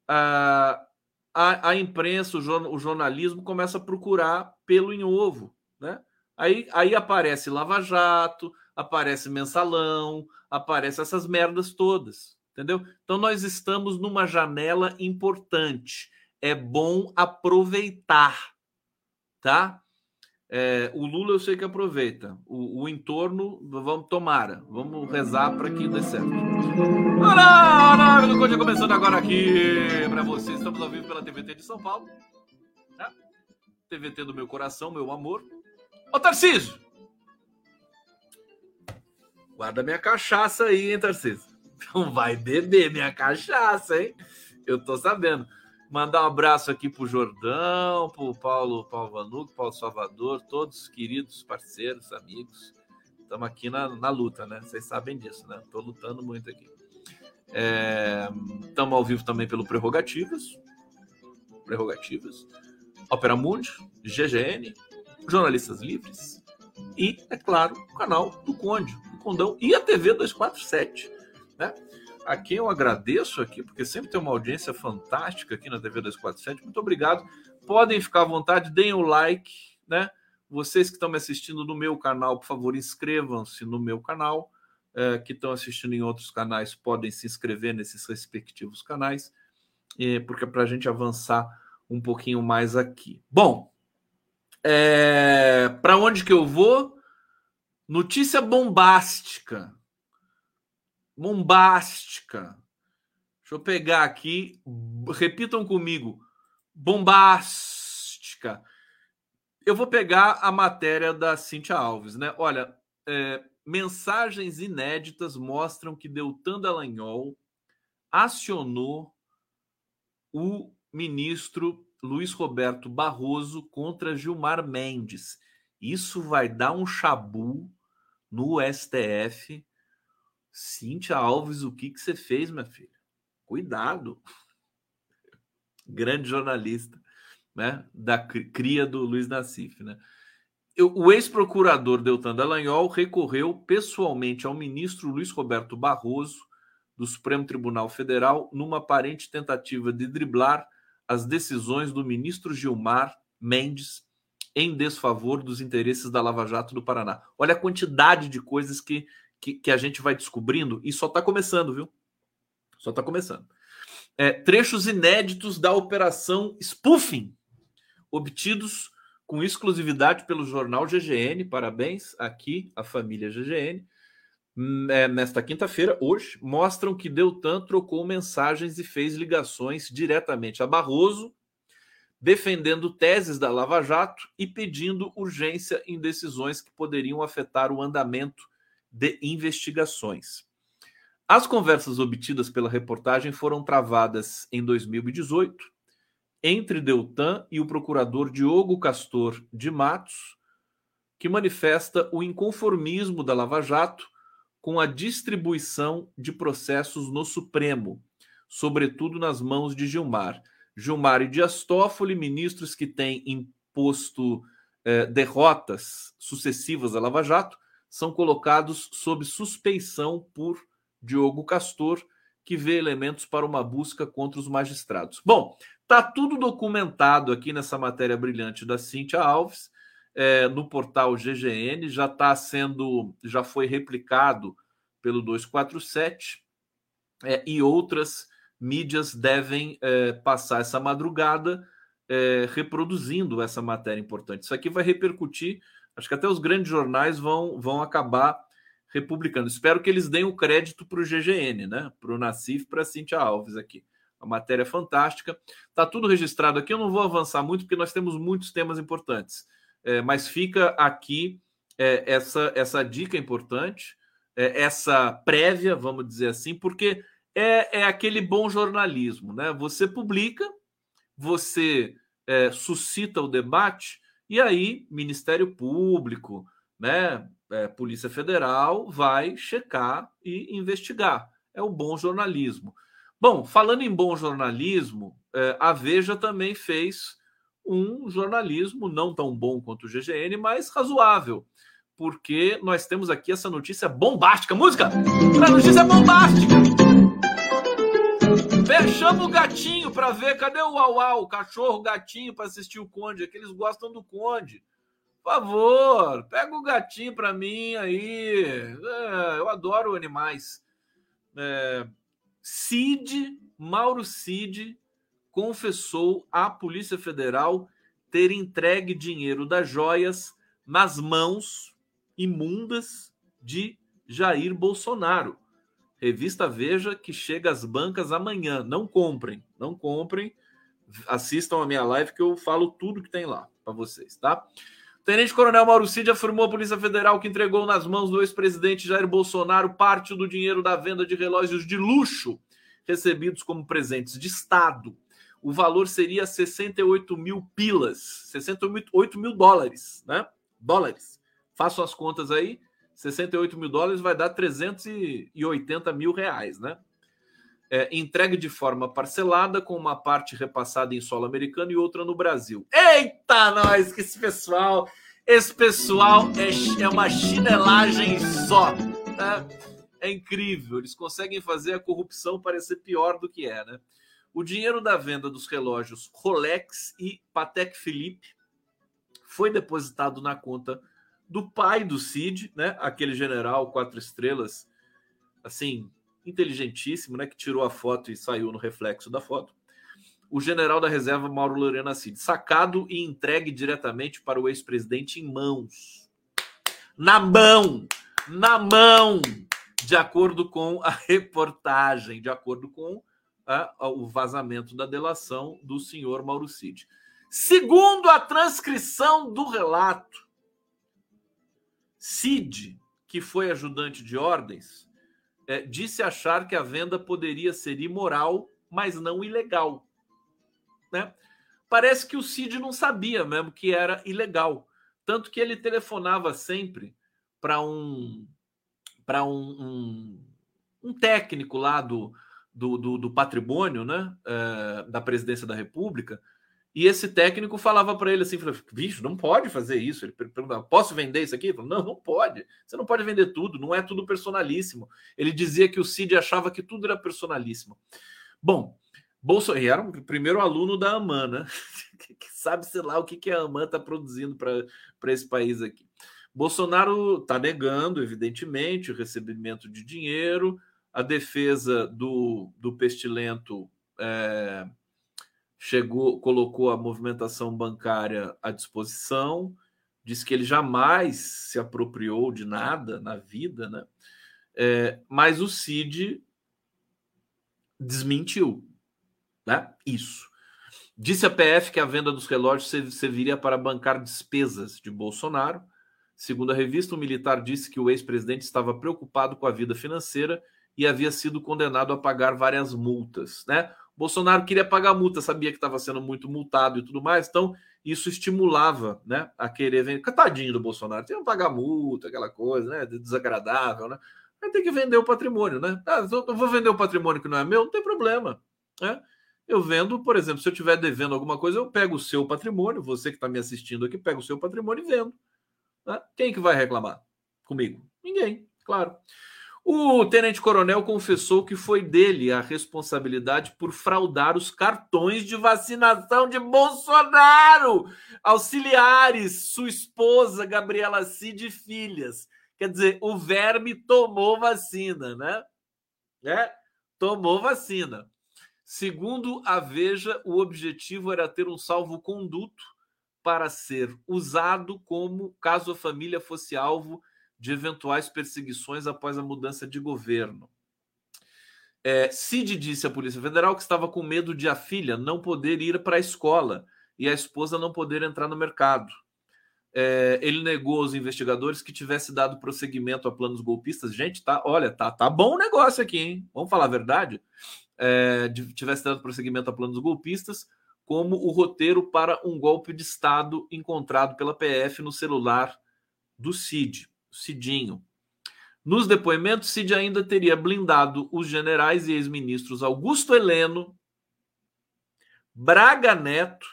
A, a, a imprensa, o, jornalismo começa a procurar pelo em ovo, né? Aí, aí aparece Lava Jato, aparece Mensalão, aparece essas merdas todas, entendeu? Então nós estamos numa janela importante. É bom aproveitar, tá? É, o Lula eu sei que aproveita. O, o entorno, vamos tomara, vamos rezar para que dê certo. Olá, olá, do Conde começando agora aqui para vocês. Estamos ao vivo pela TVT de São Paulo. Tá? TVT do meu coração, meu amor. Ô, Tarcísio! Guarda minha cachaça aí, hein, Tarcísio? Não vai beber minha cachaça, hein? Eu tô sabendo. Mandar um abraço aqui pro Jordão, pro Paulo, Paulo Vanuc, Paulo Salvador, todos queridos parceiros, amigos. Estamos aqui na, na luta, né? Vocês sabem disso, né? Tô lutando muito aqui. Estamos é, ao vivo também pelo Prerrogativas. Prerrogativas. Opera Mundi, GGN, Jornalistas Livres e, é claro, o canal do Conde, do Condão e a TV 247, né? A quem eu agradeço aqui, porque sempre tem uma audiência fantástica aqui na TV 247. Muito obrigado. Podem ficar à vontade, deem o like, né? Vocês que estão me assistindo no meu canal, por favor, inscrevam-se no meu canal. É, que estão assistindo em outros canais podem se inscrever nesses respectivos canais, é, porque é para a gente avançar um pouquinho mais aqui. Bom, é, para onde que eu vou? Notícia bombástica. Bombástica. Deixa eu pegar aqui. Repitam comigo. Bombástica. Eu vou pegar a matéria da Cintia Alves, né? Olha, é, mensagens inéditas mostram que Deltan Dallagnol acionou o ministro Luiz Roberto Barroso contra Gilmar Mendes. Isso vai dar um chabu no STF. Cíntia Alves, o que, que você fez, minha filha? Cuidado. Grande jornalista, né? Da cria do Luiz Nassif, né? O ex-procurador Deltan Dallagnol recorreu pessoalmente ao ministro Luiz Roberto Barroso do Supremo Tribunal Federal numa aparente tentativa de driblar as decisões do ministro Gilmar Mendes em desfavor dos interesses da Lava Jato do Paraná. Olha a quantidade de coisas que, que, que a gente vai descobrindo e só está começando, viu? Só está começando. É, trechos inéditos da operação Spoofing, obtidos com exclusividade pelo jornal GGN. Parabéns aqui à família GGN. Hum, é, nesta quinta-feira, hoje, mostram que Deltan trocou mensagens e fez ligações diretamente a Barroso, defendendo teses da Lava Jato e pedindo urgência em decisões que poderiam afetar o andamento de investigações. As conversas obtidas pela reportagem foram travadas em 2018 entre Deltan e o procurador Diogo Castor de Matos, que manifesta o inconformismo da Lava Jato com a distribuição de processos no Supremo, sobretudo nas mãos de Gilmar. Gilmar e Dias Toffoli, ministros que têm imposto eh, derrotas sucessivas à Lava Jato, são colocados sob suspeição por Diogo Castor, que vê elementos para uma busca contra os magistrados. Bom, Tá tudo documentado aqui nessa matéria brilhante da Cíntia Alves, é, no portal GGN, já está sendo, já foi replicado pelo 247 é, e outras mídias devem é, passar essa madrugada é, reproduzindo essa matéria importante. Isso aqui vai repercutir, acho que até os grandes jornais vão, vão acabar republicando. Espero que eles deem o crédito para o GGN, né? Para o Nassif, para a Cíntia Alves aqui. A matéria é fantástica. Está tudo registrado aqui. Eu não vou avançar muito, porque nós temos muitos temas importantes. É, mas fica aqui é, essa, essa dica importante, é, essa prévia, vamos dizer assim, porque é, é aquele bom jornalismo. Né? Você publica, você é, suscita o debate, e aí Ministério Público, né, é, Polícia Federal vai checar e investigar. É o bom jornalismo. Bom, falando em bom jornalismo, é, a Veja também fez um jornalismo não tão bom quanto o GGN, mas razoável, porque nós temos aqui essa notícia bombástica. Música! A notícia bombástica! Chama o gatinho para ver. Cadê o Uau o cachorro, o gatinho para assistir o Conde? É que eles gostam do Conde. Por favor, pega o gatinho para mim aí. É, eu adoro animais. É, Cid, Mauro Cid, confessou à Polícia Federal ter entregue dinheiro das joias nas mãos imundas de Jair Bolsonaro. Revista Veja que chega às bancas amanhã. Não comprem, não comprem. Assistam a minha live que eu falo tudo que tem lá para vocês, tá? Tenente Coronel Mauro Cid afirmou à Polícia Federal que entregou nas mãos do ex-presidente Jair Bolsonaro parte do dinheiro da venda de relógios de luxo recebidos como presentes de Estado. O valor seria 68 mil pilas, 68 mil dólares, né? Dólares. Façam as contas aí. 68 mil dólares vai dar 380 mil reais, né? é, entregue de forma parcelada, com uma parte repassada em solo americano e outra no Brasil. Eita, nós, que esse pessoal, esse pessoal é, é uma chinelagem só. Né? É incrível, eles conseguem fazer a corrupção parecer pior do que é, né? O dinheiro da venda dos relógios Rolex e Patek Philippe foi depositado na conta do pai do Cid, né? Aquele general quatro estrelas, assim, inteligentíssimo, né, que tirou a foto e saiu no reflexo da foto. O general da reserva Mauro Lorena Cid, sacado e entregue diretamente para o ex-presidente em mãos. Na mão, na mão, de acordo com a reportagem, de acordo com a, o vazamento da delação do senhor Mauro Cid. Segundo a transcrição do relato, Cid, que foi ajudante de ordens, é, disse achar que a venda poderia ser imoral, mas não ilegal. Né? Parece que o Cid não sabia mesmo que era ilegal. Tanto que ele telefonava sempre para um, para um, um, um, técnico lá do, do, do, do patrimônio né? É, da presidência da República, e esse técnico falava para ele assim: bicho, não pode fazer isso. Ele perguntava: posso vender isso aqui? Não, não pode. Você não pode vender tudo, não é tudo personalíssimo. Ele dizia que o Cid achava que tudo era personalíssimo. Bom, Bolsonaro era o primeiro aluno da AMAN, né? que sabe, sei lá, o que, que a AMAN está produzindo para esse país aqui. Bolsonaro está negando, evidentemente, o recebimento de dinheiro, a defesa do, do pestilento é, chegou, colocou a movimentação bancária à disposição, disse que ele jamais se apropriou de nada na vida, né? É, mas o Cid desmentiu, né? Isso. Disse a PF que a venda dos relógios serviria para bancar despesas de Bolsonaro. Segundo a revista, o militar disse que o ex-presidente estava preocupado com a vida financeira e havia sido condenado a pagar várias multas, né? Bolsonaro queria pagar multa, sabia que estava sendo muito multado e tudo mais, então isso estimulava, né, a querer vender. Tadinho do Bolsonaro, tem que pagar multa, aquela coisa, né, desagradável, né? Aí tem que vender o patrimônio, né? Ah, eu vou vender o patrimônio que não é meu, não tem problema, né? Eu vendo, por exemplo, se eu estiver devendo alguma coisa, eu pego o seu patrimônio, você que está me assistindo aqui, pega o seu patrimônio e vendo. Né? Quem que vai reclamar comigo? Ninguém, claro. O tenente-coronel confessou que foi dele a responsabilidade por fraudar os cartões de vacinação de Bolsonaro, auxiliares, sua esposa Gabriela Cid e filhas. Quer dizer, o verme tomou vacina, né? É, tomou vacina. Segundo a Veja, o objetivo era ter um salvo-conduto para ser usado como caso a família fosse alvo de eventuais perseguições após a mudança de governo. É, Cid disse à Polícia Federal que estava com medo de a filha não poder ir para a escola e a esposa não poder entrar no mercado. É, ele negou aos investigadores que tivesse dado prosseguimento a planos golpistas. Gente, tá, olha, tá, tá bom o negócio aqui, hein? Vamos falar a verdade é, tivesse dado prosseguimento a planos golpistas, como o roteiro para um golpe de Estado encontrado pela PF no celular do Cid, Cidinho. Nos depoimentos, Cid ainda teria blindado os generais e ex-ministros Augusto Heleno, Braga Neto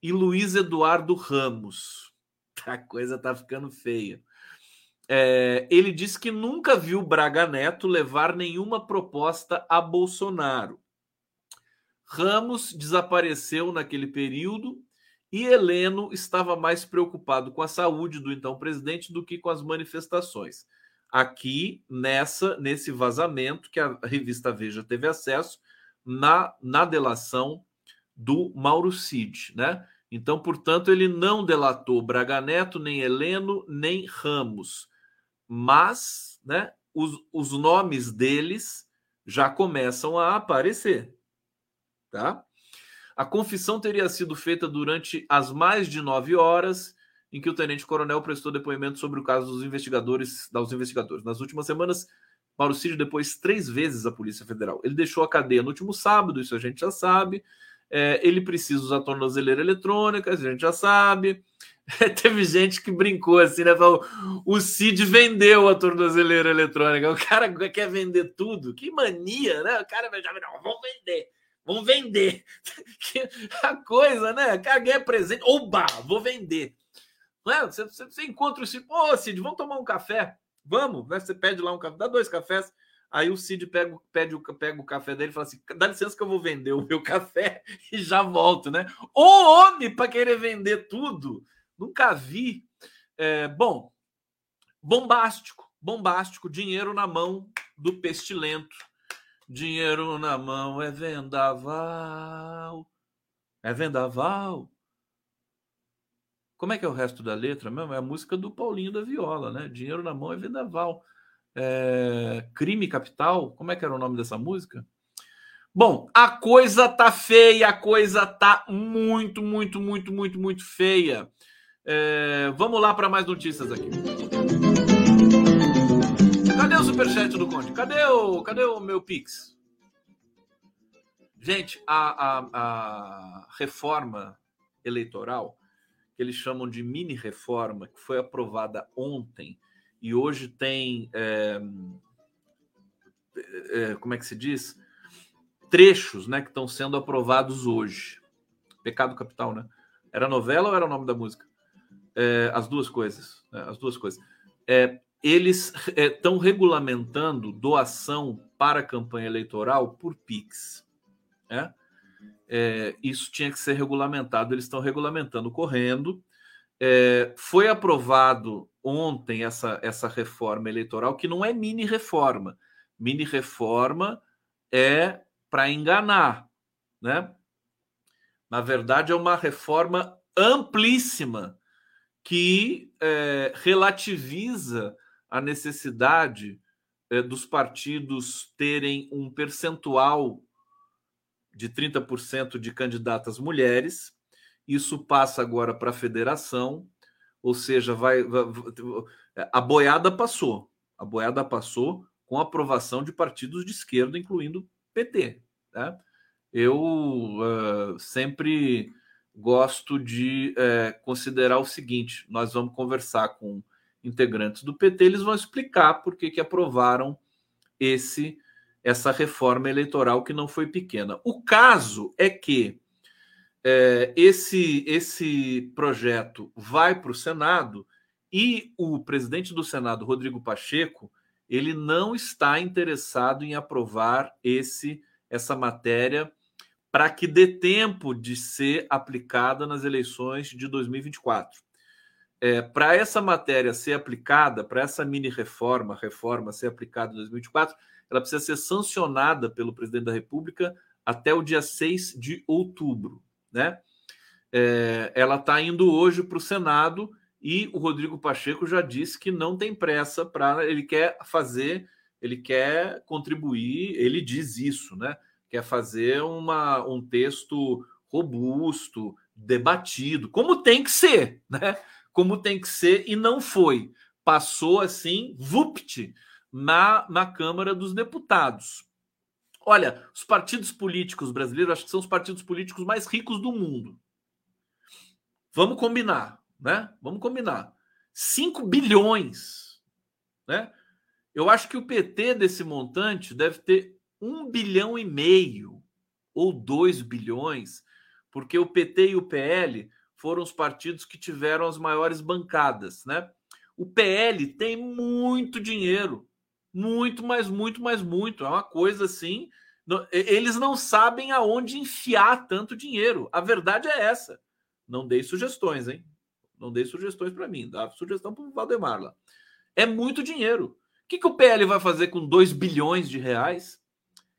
e Luiz Eduardo Ramos. A coisa tá ficando feia. É, ele disse que nunca viu Braga Neto levar nenhuma proposta a Bolsonaro. Ramos desapareceu naquele período e Heleno estava mais preocupado com a saúde do então presidente do que com as manifestações. Aqui nessa nesse vazamento que a revista Veja teve acesso na, na delação do Mauro Cid, né? Então, portanto, ele não delatou Braga Neto, nem Heleno, nem Ramos mas né, os, os nomes deles já começam a aparecer. Tá? A confissão teria sido feita durante as mais de nove horas em que o tenente-coronel prestou depoimento sobre o caso dos investigadores, dos investigadores. Nas últimas semanas, Mauro Cid depois três vezes a Polícia Federal. Ele deixou a cadeia no último sábado, isso a gente já sabe. É, ele precisa usar tornozeleira eletrônica, a gente já sabe. Teve gente que brincou assim, né? Falou, o Cid vendeu a tornozeleira eletrônica. O cara quer vender tudo. Que mania, né? O cara já não, vamos vender. Vamos vender. a coisa, né? Caguei presente. Oba, vou vender. Não é? você, você, você encontra o Cid. Ô, Cid, vamos tomar um café? Vamos. Né? Você pede lá um café, dá dois cafés. Aí o Cid pega, pede, pega o café dele e fala assim: dá licença que eu vou vender o meu café e já volto, né? O homem para querer vender tudo. Nunca vi. É, bom, bombástico, bombástico, dinheiro na mão do pestilento. Dinheiro na mão é vendaval. É vendaval. Como é que é o resto da letra mesmo? É a música do Paulinho da Viola, né? Dinheiro na mão é vendaval. É... Crime Capital. Como é que era o nome dessa música? Bom, a coisa tá feia, a coisa tá muito, muito, muito, muito, muito feia. É, vamos lá para mais notícias aqui. O superchat do Conde? Cadê o, cadê o meu Pix? Gente, a, a, a reforma eleitoral, que eles chamam de mini reforma, que foi aprovada ontem e hoje tem. É, é, como é que se diz? Trechos né, que estão sendo aprovados hoje. Pecado Capital, né? Era novela ou era o nome da música? é, as duas coisas, né, as duas coisas. É, eles estão é, regulamentando doação para a campanha eleitoral por Pix. Né? é, isso tinha que ser regulamentado. Eles estão regulamentando correndo. É, foi aprovado ontem essa, essa reforma eleitoral, que não é mini reforma. Mini reforma é para enganar, né? Na verdade, é uma reforma amplíssima que é, relativiza a necessidade é, dos partidos terem um percentual de 30% de candidatas mulheres. Isso passa agora para a federação, ou seja, vai, vai, a boiada passou. A boiada passou com aprovação de partidos de esquerda, incluindo PT. Né? Eu uh, sempre gosto de uh, considerar o seguinte: nós vamos conversar com integrantes do PT, eles vão explicar por que, que aprovaram esse essa reforma eleitoral que não foi pequena. O caso é que é, esse, esse projeto vai para o Senado e o presidente do Senado, Rodrigo Pacheco, ele não está interessado em aprovar esse essa matéria para que dê tempo de ser aplicada nas eleições de 2024. É, para essa matéria ser aplicada, para essa mini reforma, reforma ser aplicada em 2024, ela precisa ser sancionada pelo presidente da República até o dia 6 de outubro. Né? É, ela está indo hoje para o Senado e o Rodrigo Pacheco já disse que não tem pressa para. Ele quer fazer, ele quer contribuir, ele diz isso, né? Quer fazer uma, um texto robusto, debatido, como tem que ser, né? Como tem que ser, e não foi. Passou assim, vupt, na, na Câmara dos Deputados. Olha, os partidos políticos brasileiros, acho que são os partidos políticos mais ricos do mundo. Vamos combinar, né? Vamos combinar. 5 bilhões, né? Eu acho que o PT desse montante deve ter um bilhão e meio ou 2 bilhões, porque o PT e o PL foram os partidos que tiveram as maiores bancadas, né? O PL tem muito dinheiro. Muito, mas muito, mas muito. É uma coisa assim. Eles não sabem aonde enfiar tanto dinheiro. A verdade é essa. Não dei sugestões, hein? Não dei sugestões para mim. Dá sugestão para o Valdemar lá. É muito dinheiro. O que, que o PL vai fazer com 2 bilhões de reais?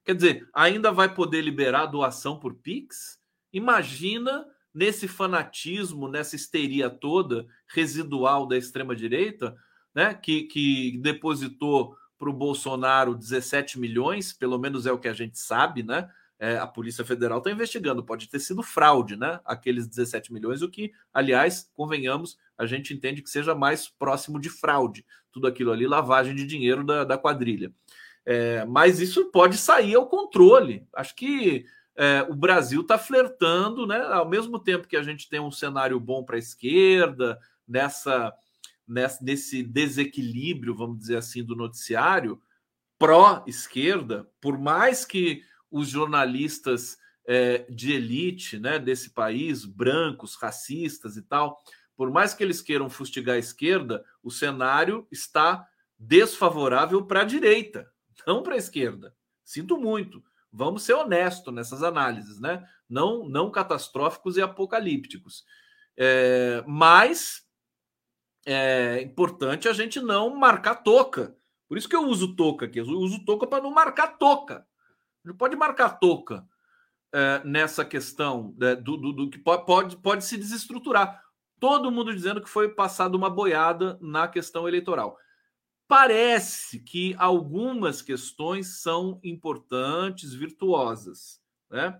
Quer dizer, ainda vai poder liberar doação por Pix? Imagina nesse fanatismo, nessa histeria toda residual da extrema-direita, né, que, que depositou para o Bolsonaro 17 milhões, pelo menos é o que a gente sabe, né? É, a Polícia Federal está investigando, pode ter sido fraude, né? Aqueles 17 milhões, o que, aliás, convenhamos, a gente entende que seja mais próximo de fraude. Tudo aquilo ali, lavagem de dinheiro da, da quadrilha. É, mas isso pode sair ao controle. Acho que é, o Brasil está flertando, né? Ao mesmo tempo que a gente tem um cenário bom para a esquerda, nessa nesse desequilíbrio, vamos dizer assim, do noticiário pró-esquerda, por mais que os jornalistas é, de elite né, desse país, brancos, racistas e tal, por mais que eles queiram fustigar a esquerda, o cenário está desfavorável para a direita, não para a esquerda. Sinto muito. Vamos ser honestos nessas análises, né? Não, não catastróficos e apocalípticos. É, mas é importante a gente não marcar toca. Por isso que eu uso toca aqui. Eu uso toca para não marcar toca. Não pode marcar toca é, nessa questão né, do, do, do, que pode, pode, pode se desestruturar. Todo mundo dizendo que foi passada uma boiada na questão eleitoral. Parece que algumas questões são importantes, virtuosas. Né?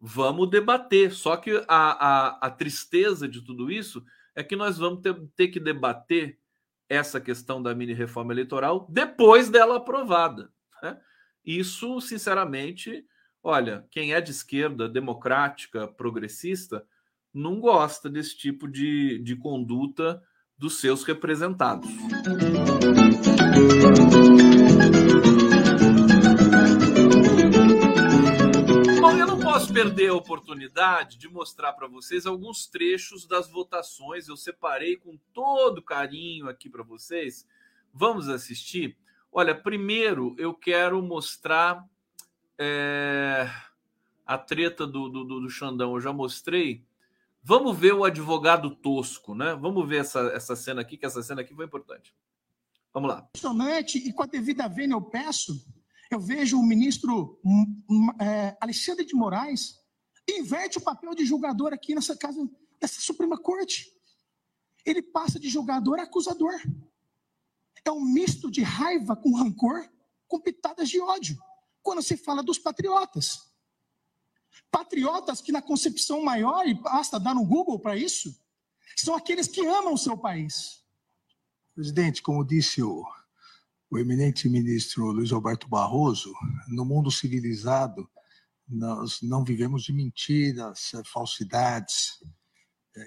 Vamos debater. Só que a, a, a tristeza de tudo isso é que nós vamos ter, ter que debater essa questão da mini reforma eleitoral depois dela aprovada. Né? Isso, sinceramente, olha, quem é de esquerda, democrática, progressista, não gosta desse tipo de, de conduta dos seus representados. Posso perder a oportunidade de mostrar para vocês alguns trechos das votações. Eu separei com todo carinho aqui para vocês. Vamos assistir? Olha, primeiro eu quero mostrar é, a treta do, do, do Xandão eu já mostrei. Vamos ver o advogado tosco, né? Vamos ver essa, essa cena aqui, que essa cena aqui foi importante. Vamos lá. E com a devida vênia eu peço, eu vejo o ministro hum, hum, é, Alexandre de Moraes inverte o papel de julgador aqui nessa casa, nessa Suprema Corte. Ele passa de julgador a acusador. É um misto de raiva com rancor, com pitadas de ódio, quando se fala dos patriotas. Patriotas que, na concepção maior, e basta dar no Google para isso, são aqueles que amam o seu país. Presidente, como disse o, o eminente ministro Luiz Roberto Barroso, no mundo civilizado, nós não vivemos de mentiras, falsidades,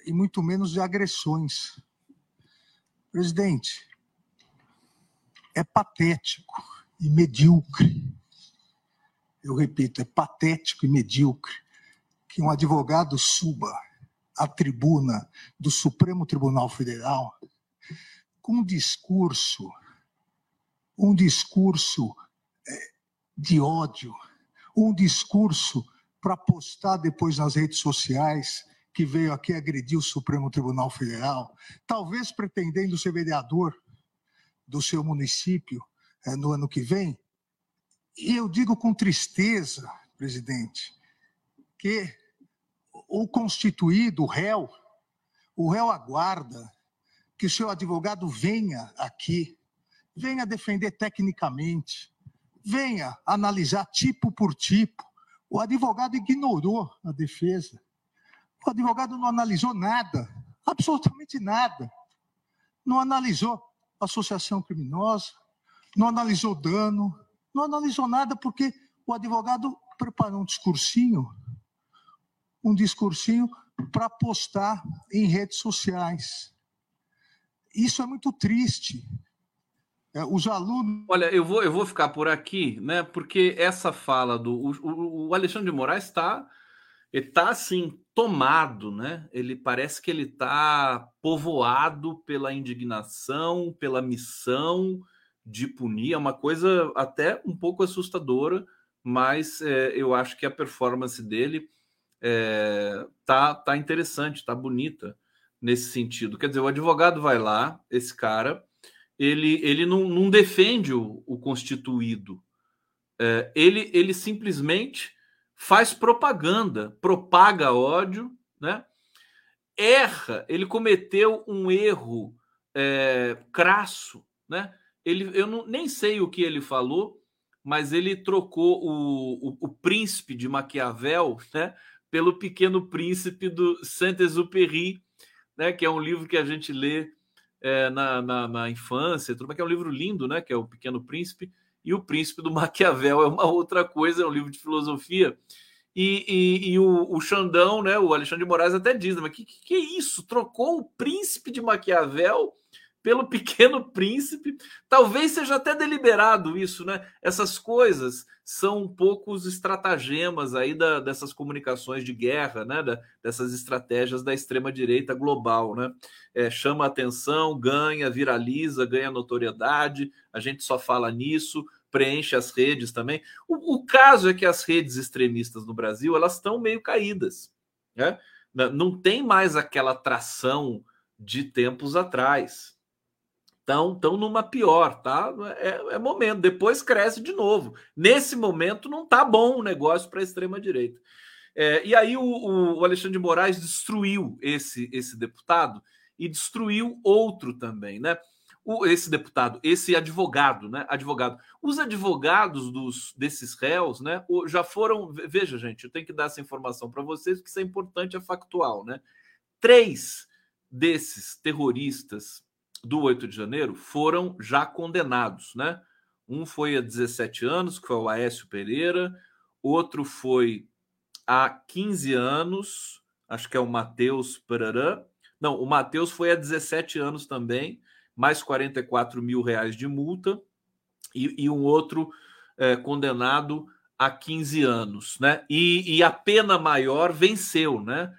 e muito menos de agressões. Presidente, é patético e medíocre. Eu repito, é patético e medíocre que um advogado suba à tribuna do Supremo Tribunal Federal um discurso, um discurso é, de ódio, um discurso para postar depois nas redes sociais que veio aqui agredir o Supremo Tribunal Federal, talvez pretendendo ser vereador do seu município é, no ano que vem. E eu digo com tristeza, presidente, que o constituído, o réu, o réu aguarda que o seu advogado venha aqui, venha defender tecnicamente, venha analisar tipo por tipo. O advogado ignorou a defesa. O advogado não analisou nada, absolutamente nada. Não analisou associação criminosa, não analisou dano, não analisou nada porque o advogado preparou um discursinho, um discursinho para postar em redes sociais. Isso é muito triste. É, os alunos. Olha, eu vou, eu vou ficar por aqui, né? Porque essa fala do. O, o Alexandre de Moraes está. Está assim, tomado, né? Ele parece que ele está povoado pela indignação, pela missão de punir. É uma coisa até um pouco assustadora, mas é, eu acho que a performance dele é, tá, tá interessante, tá bonita nesse sentido. Quer dizer, o advogado vai lá, esse cara, ele, ele não, não defende o, o constituído. É, ele, ele simplesmente faz propaganda, propaga ódio, né? erra, ele cometeu um erro é, crasso, né? Ele, eu não, nem sei o que ele falou, mas ele trocou o, o, o príncipe de Maquiavel, né, pelo Pequeno Príncipe do Saint-Exupéry, né, que é um livro que a gente lê é, na, na, na, infância, tudo, que é um livro lindo, né, que é o Pequeno Príncipe, e o Príncipe do Maquiavel é uma outra coisa, é um livro de filosofia. E, e, e o, o, Xandão, né, o Alexandre de Moraes até diz, mas que, que, que é isso? Trocou o Príncipe de Maquiavel pelo Pequeno Príncipe. Talvez seja até deliberado isso, né? Essas coisas são um pouco os estratagemas aí da, dessas comunicações de guerra, né? Da, dessas estratégias da extrema direita global, né? É, chama atenção, ganha, viraliza, ganha notoriedade. A gente só fala nisso, preenche as redes também. O, o caso é que as redes extremistas no Brasil elas estão meio caídas, né? Não tem mais aquela tração de tempos atrás estão estão numa pior, tá? É, é, momento, depois cresce de novo. Nesse momento não tá bom o negócio para a extrema direita. É, e aí o, o, Alexandre de Moraes destruiu esse esse deputado e destruiu outro também, né? O, esse deputado, esse advogado, né? Advogado. Os advogados dos desses réus, né? Já foram. Veja, gente, eu tenho que dar essa informação para vocês, porque isso é importante, é factual, né? Três desses terroristas do 8 de janeiro foram já condenados, né? Um foi a 17 anos, que foi o Aécio Pereira, outro foi há 15 anos, acho que é o Matheus Pararã. Não, o Matheus foi há 17 anos também, mais 44 mil reais de multa, e, e um outro é, condenado a 15 anos, né? E, e, a pena maior venceu, né?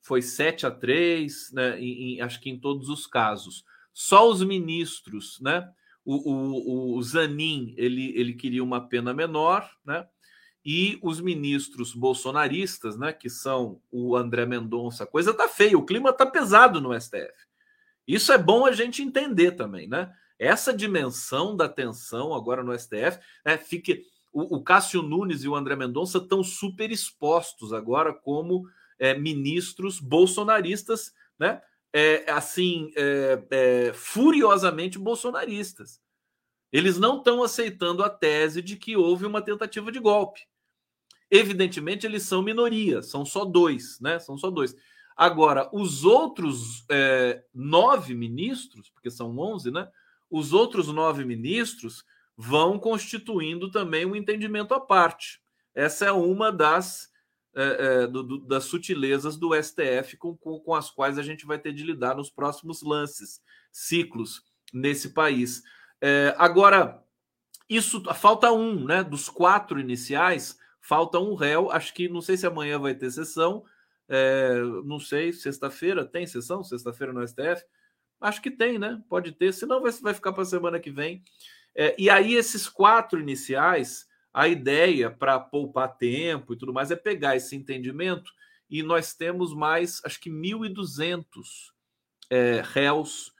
Foi 7 a 3, né? Em, em, acho que em todos os casos. Só os ministros, né? O, o, o Zanin ele, ele queria uma pena menor, né? e os ministros bolsonaristas, né, que são o André Mendonça. A coisa tá feia, o clima tá pesado no STF. Isso é bom a gente entender também, né? Essa dimensão da tensão agora no STF, né, fique o, o Cássio Nunes e o André Mendonça estão super expostos agora como é, ministros bolsonaristas, né? É, assim, é, é furiosamente bolsonaristas. Eles não estão aceitando a tese de que houve uma tentativa de golpe. Evidentemente, eles são minoria, são só dois, né? São só dois. Agora, os outros é, nove ministros, porque são onze, né? Os outros nove ministros vão constituindo também um entendimento à parte. Essa é uma das, é, é, do, do, das sutilezas do STF com, com, com, as quais a gente vai ter de lidar nos próximos lances, ciclos nesse país. É, agora, isso falta um, né? Dos quatro iniciais, falta um réu. Acho que não sei se amanhã vai ter sessão. É, não sei, sexta-feira tem sessão? Sexta-feira no STF? Acho que tem, né? Pode ter, senão vai, vai ficar para a semana que vem. É, e aí, esses quatro iniciais, a ideia para poupar tempo e tudo mais é pegar esse entendimento e nós temos mais, acho que 1.200 é, réus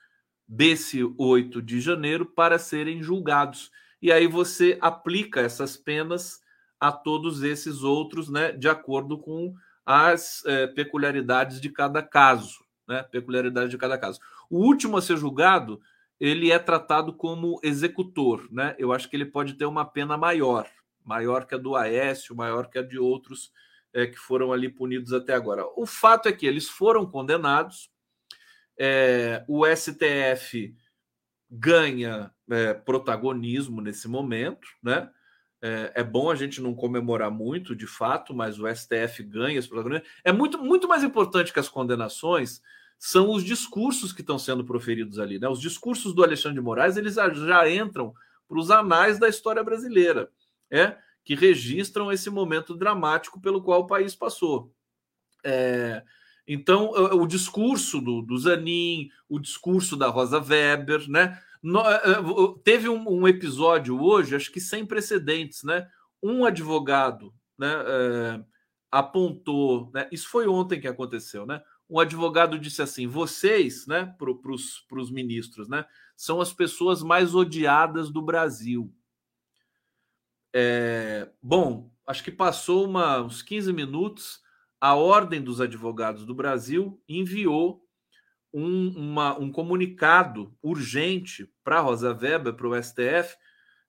desse 8 de janeiro para serem julgados. E aí você aplica essas penas a todos esses outros, né, de acordo com as é, peculiaridades de cada caso, né, peculiaridades de cada caso. O último a ser julgado ele é tratado como executor, né? Eu acho que ele pode ter uma pena maior, maior que a do Aécio, maior que a de outros é, que foram ali punidos até agora. O fato é que eles foram condenados, é, o STF ganha é, protagonismo nesse momento, né? É, é, bom a gente não comemorar muito, de fato, mas o STF ganha esse protagonismo. É muito, muito mais importante que as condenações são os discursos que estão sendo proferidos ali. Né? Os discursos do Alexandre de Moraes eles já entram para os anais da história brasileira, é, que registram esse momento dramático pelo qual o país passou. É, então, o, discurso do, do, Zanin, o discurso da Rosa Weber, né? No, é, é, teve um, um, episódio hoje, acho que sem precedentes, né? Um advogado né, é, apontou, né? Isso foi ontem que aconteceu, né? um advogado disse assim: vocês, né, para os ministros, né, são as pessoas mais odiadas do Brasil. É, bom, acho que passou uma, uns 15 minutos, a Ordem dos Advogados do Brasil enviou um, uma, um comunicado urgente para Rosa Weber, para o STF,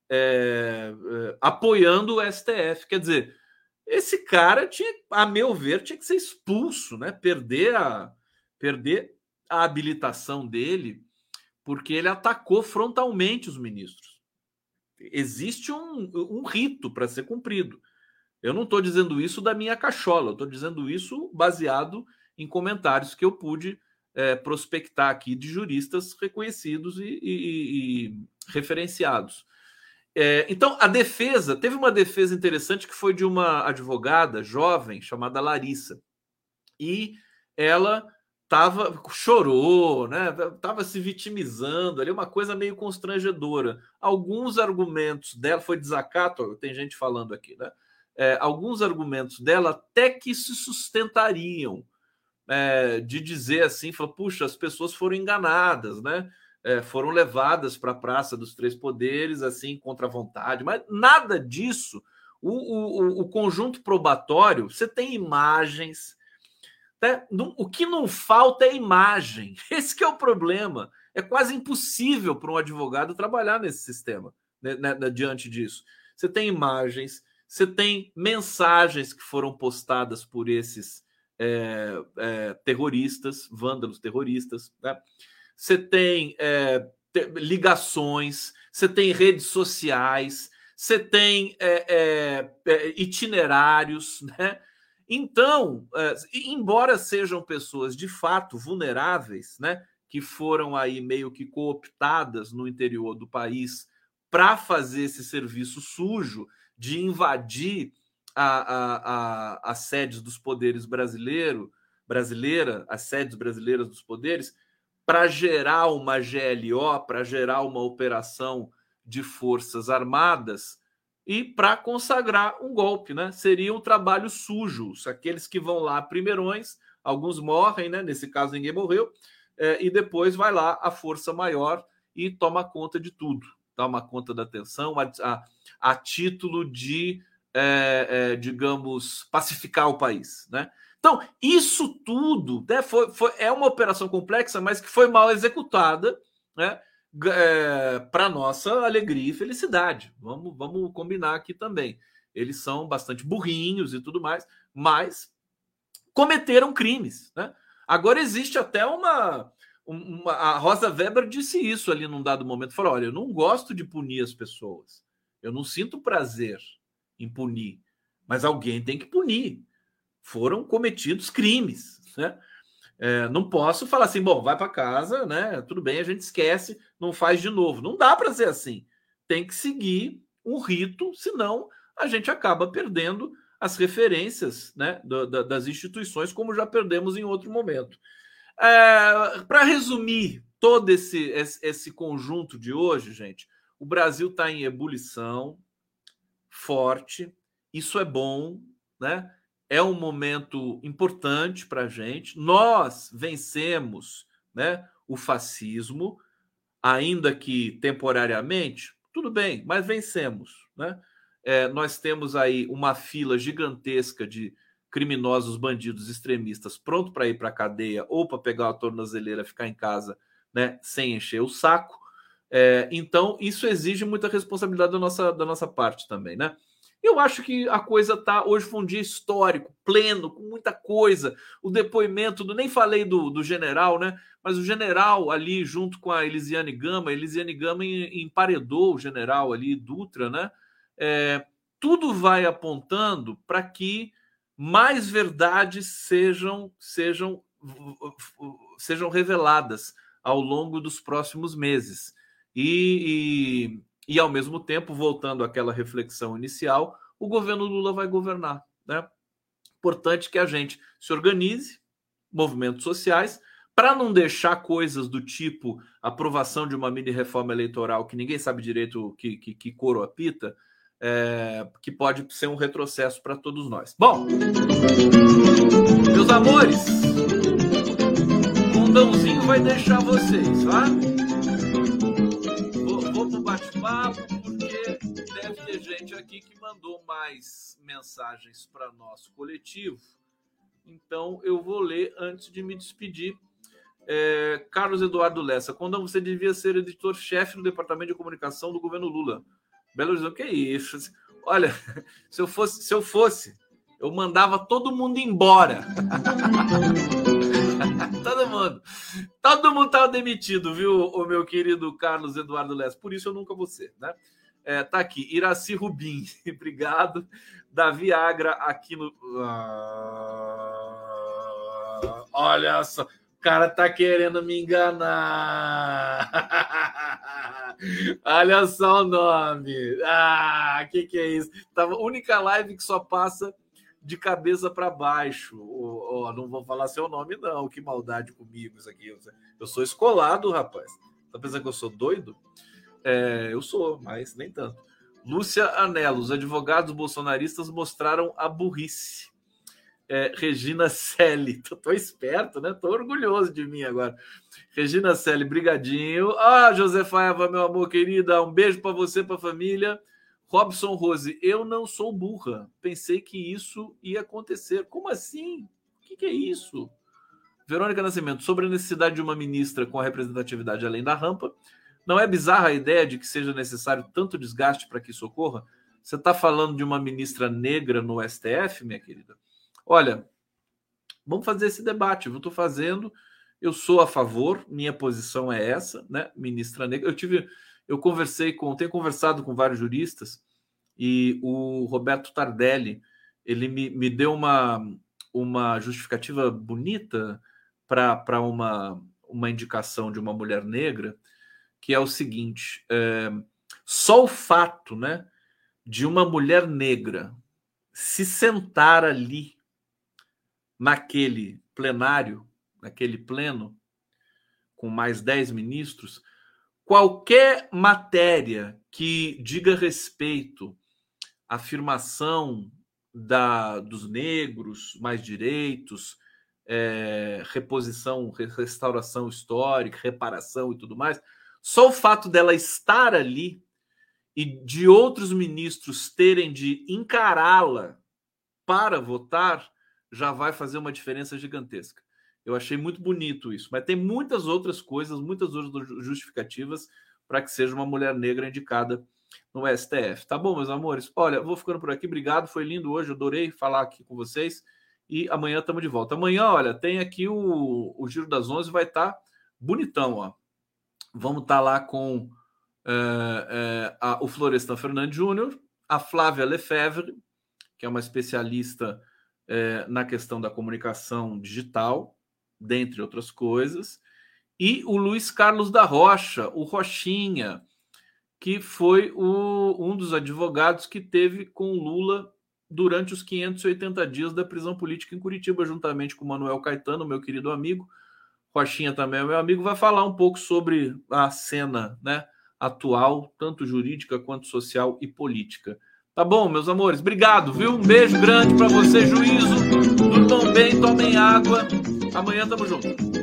é, é, apoiando o STF. Quer dizer, esse cara tinha, a meu ver, tinha que ser expulso, né? Perder a perder a habilitação dele, porque ele atacou frontalmente os ministros. Existe um, um rito para ser cumprido. Eu não estou dizendo isso da minha cachola, eu estou dizendo isso baseado em comentários que eu pude é, prospectar aqui de juristas reconhecidos e, e, e referenciados. É, então, a defesa, teve uma defesa interessante que foi de uma advogada jovem chamada Larissa. E ela tava, chorou, né? Tava se vitimizando ali, uma coisa meio constrangedora. Alguns argumentos dela foi desacato, tem gente falando aqui, né? É, alguns argumentos dela até que se sustentariam é, de dizer assim, falou, puxa, as pessoas foram enganadas, né? é, foram levadas para a Praça dos Três Poderes, assim, contra a vontade, mas nada disso. O, o, o conjunto probatório, você tem imagens. Né? O que não falta é imagem. Esse é o problema. É quase impossível para um advogado trabalhar nesse sistema, né, né, né, diante disso. Você tem imagens, você tem mensagens que foram postadas por esses é, é, terroristas, vândalos terroristas, né? você tem é, ligações, você tem redes sociais, você tem itinerários, né? Então, é, embora sejam pessoas de fato vulneráveis, né, que foram aí meio que cooptadas no interior do país para fazer esse serviço sujo de invadir a, a, a, as sedes dos poderes brasileiro, brasileira, as sedes brasileiras dos poderes, para gerar uma GLO, para gerar uma operação de forças armadas, e para consagrar um golpe, né? Seria um trabalho sujo. Aqueles que vão lá primeirões, alguns morrem, né? Nesse caso ninguém morreu, é, e depois vai lá a força maior e toma conta de tudo, toma conta da atenção a, a, a título de, é, é, digamos, pacificar o país, né? Então, isso tudo né, foi, foi, é uma operação complexa, mas que foi mal executada, né? É, para nossa alegria e felicidade. Vamos, vamos combinar aqui também. Eles são bastante burrinhos e tudo mais, mas cometeram crimes. Né? Agora existe até uma, uma. A Rosa Weber disse isso ali num dado momento: falou, olha, eu não gosto de punir as pessoas. Eu não sinto prazer em punir, mas alguém tem que punir. Foram cometidos crimes. Né? É, não posso falar assim, bom, vai para casa, né? Tudo bem, a gente esquece, não faz de novo. Não dá para ser assim. Tem que seguir um rito, senão a gente acaba perdendo as referências né, das instituições, como já perdemos em outro momento. É, para resumir todo esse, esse conjunto de hoje, gente, o Brasil está em ebulição forte, isso é bom, né? É um momento importante para a gente. Nós vencemos né, o fascismo, ainda que temporariamente, tudo bem, mas vencemos. Né? É, nós temos aí uma fila gigantesca de criminosos, bandidos, extremistas pronto para ir para a cadeia ou para pegar a tornozeleira, ficar em casa né, sem encher o saco. É, então, isso exige muita responsabilidade da nossa, da nossa parte também, né? Eu acho que a coisa tá. Hoje foi um dia histórico, pleno, com muita coisa. O depoimento do. Nem falei do, do general, né? Mas o general ali, junto com a Elisiane Gama, Elisiane Gama emparedou o general ali, Dutra, né? É, tudo vai apontando para que mais verdades sejam, sejam, sejam reveladas ao longo dos próximos meses. E, e ao mesmo tempo, voltando àquela reflexão inicial, o governo Lula vai governar. Né? Importante que a gente se organize, movimentos sociais, para não deixar coisas do tipo aprovação de uma mini reforma eleitoral que ninguém sabe direito que, que, que coro apita, é, que pode ser um retrocesso para todos nós. Bom, meus amores, o Dãozinho vai deixar vocês, tá? Bate-papo, porque deve ter gente aqui que mandou mais mensagens para nosso coletivo. Então eu vou ler antes de me despedir. É, Carlos Eduardo Lessa, quando você devia ser editor-chefe do Departamento de Comunicação do governo Lula. Belo Horizonte, que isso? Olha, se eu fosse, se eu fosse, eu mandava todo mundo embora. todo mundo. Todo mundo estava demitido, viu, o meu querido Carlos Eduardo Lessa. Por isso eu nunca vou ser, né? É, tá aqui, Iraci Rubim, obrigado. Davi Agra aqui no. Ah, olha só, o cara tá querendo me enganar. olha só o nome. Ah, que que é isso? Tava única live que só passa de cabeça para baixo. Oh, oh, não vou falar seu nome, não. Que maldade comigo isso aqui. Eu sou escolado, rapaz. Tá pensando que eu sou doido? É, eu sou, mas nem tanto. Lúcia Anelo, os advogados bolsonaristas mostraram a burrice. É, Regina Selle, tô, tô, esperto, né? Tô orgulhoso de mim agora. Regina Selle, brigadinho. Ah, Josefa Eva, meu amor querida, um beijo para você, para a família. Robson Rose, eu não sou burra. Pensei que isso ia acontecer. Como assim? O que, que é isso? Verônica Nascimento, sobre a necessidade de uma ministra com a representatividade além da rampa, não é bizarra a ideia de que seja necessário tanto desgaste para que isso ocorra? Você está falando de uma ministra negra no STF, minha querida? Olha, vamos fazer esse debate. Eu estou fazendo, eu sou a favor, minha posição é essa, né? Ministra negra. Eu tive eu conversei com, tenho conversado com vários juristas e o Roberto Tardelli, ele me, me deu uma, uma justificativa bonita para uma, uma indicação de uma mulher negra, que é o seguinte: é, só o fato né, de uma mulher negra se sentar ali naquele plenário, naquele pleno, com mais dez ministros, qualquer matéria que diga respeito afirmação da, dos negros, mais direitos, é, reposição, restauração histórica, reparação e tudo mais, só o fato dela estar ali e de outros ministros terem de encará-la para votar já vai fazer uma diferença gigantesca. Eu achei muito bonito isso, mas tem muitas outras coisas, muitas outras justificativas para que seja uma mulher negra indicada no STF. Tá bom, meus amores? Olha, vou ficando por aqui. Obrigado, foi lindo hoje. Adorei falar aqui com vocês. E amanhã estamos de volta. Amanhã, olha, tem aqui o, o Giro das Onze, vai estar tá bonitão, ó. Vamos estar tá lá com é, é, a, o Florestan Fernandes Júnior, a Flávia Lefebvre, que é uma especialista é, na questão da comunicação digital, dentre outras coisas, e o Luiz Carlos da Rocha, o Rochinha, que foi o, um dos advogados que teve com Lula durante os 580 dias da prisão política em Curitiba, juntamente com Manuel Caetano, meu querido amigo. Rochinha também é meu amigo, vai falar um pouco sobre a cena né, atual, tanto jurídica quanto social e política. Tá bom, meus amores? Obrigado, viu? Um beijo grande para você, juízo. Durmam bem, tomem água. Amanhã tamo junto.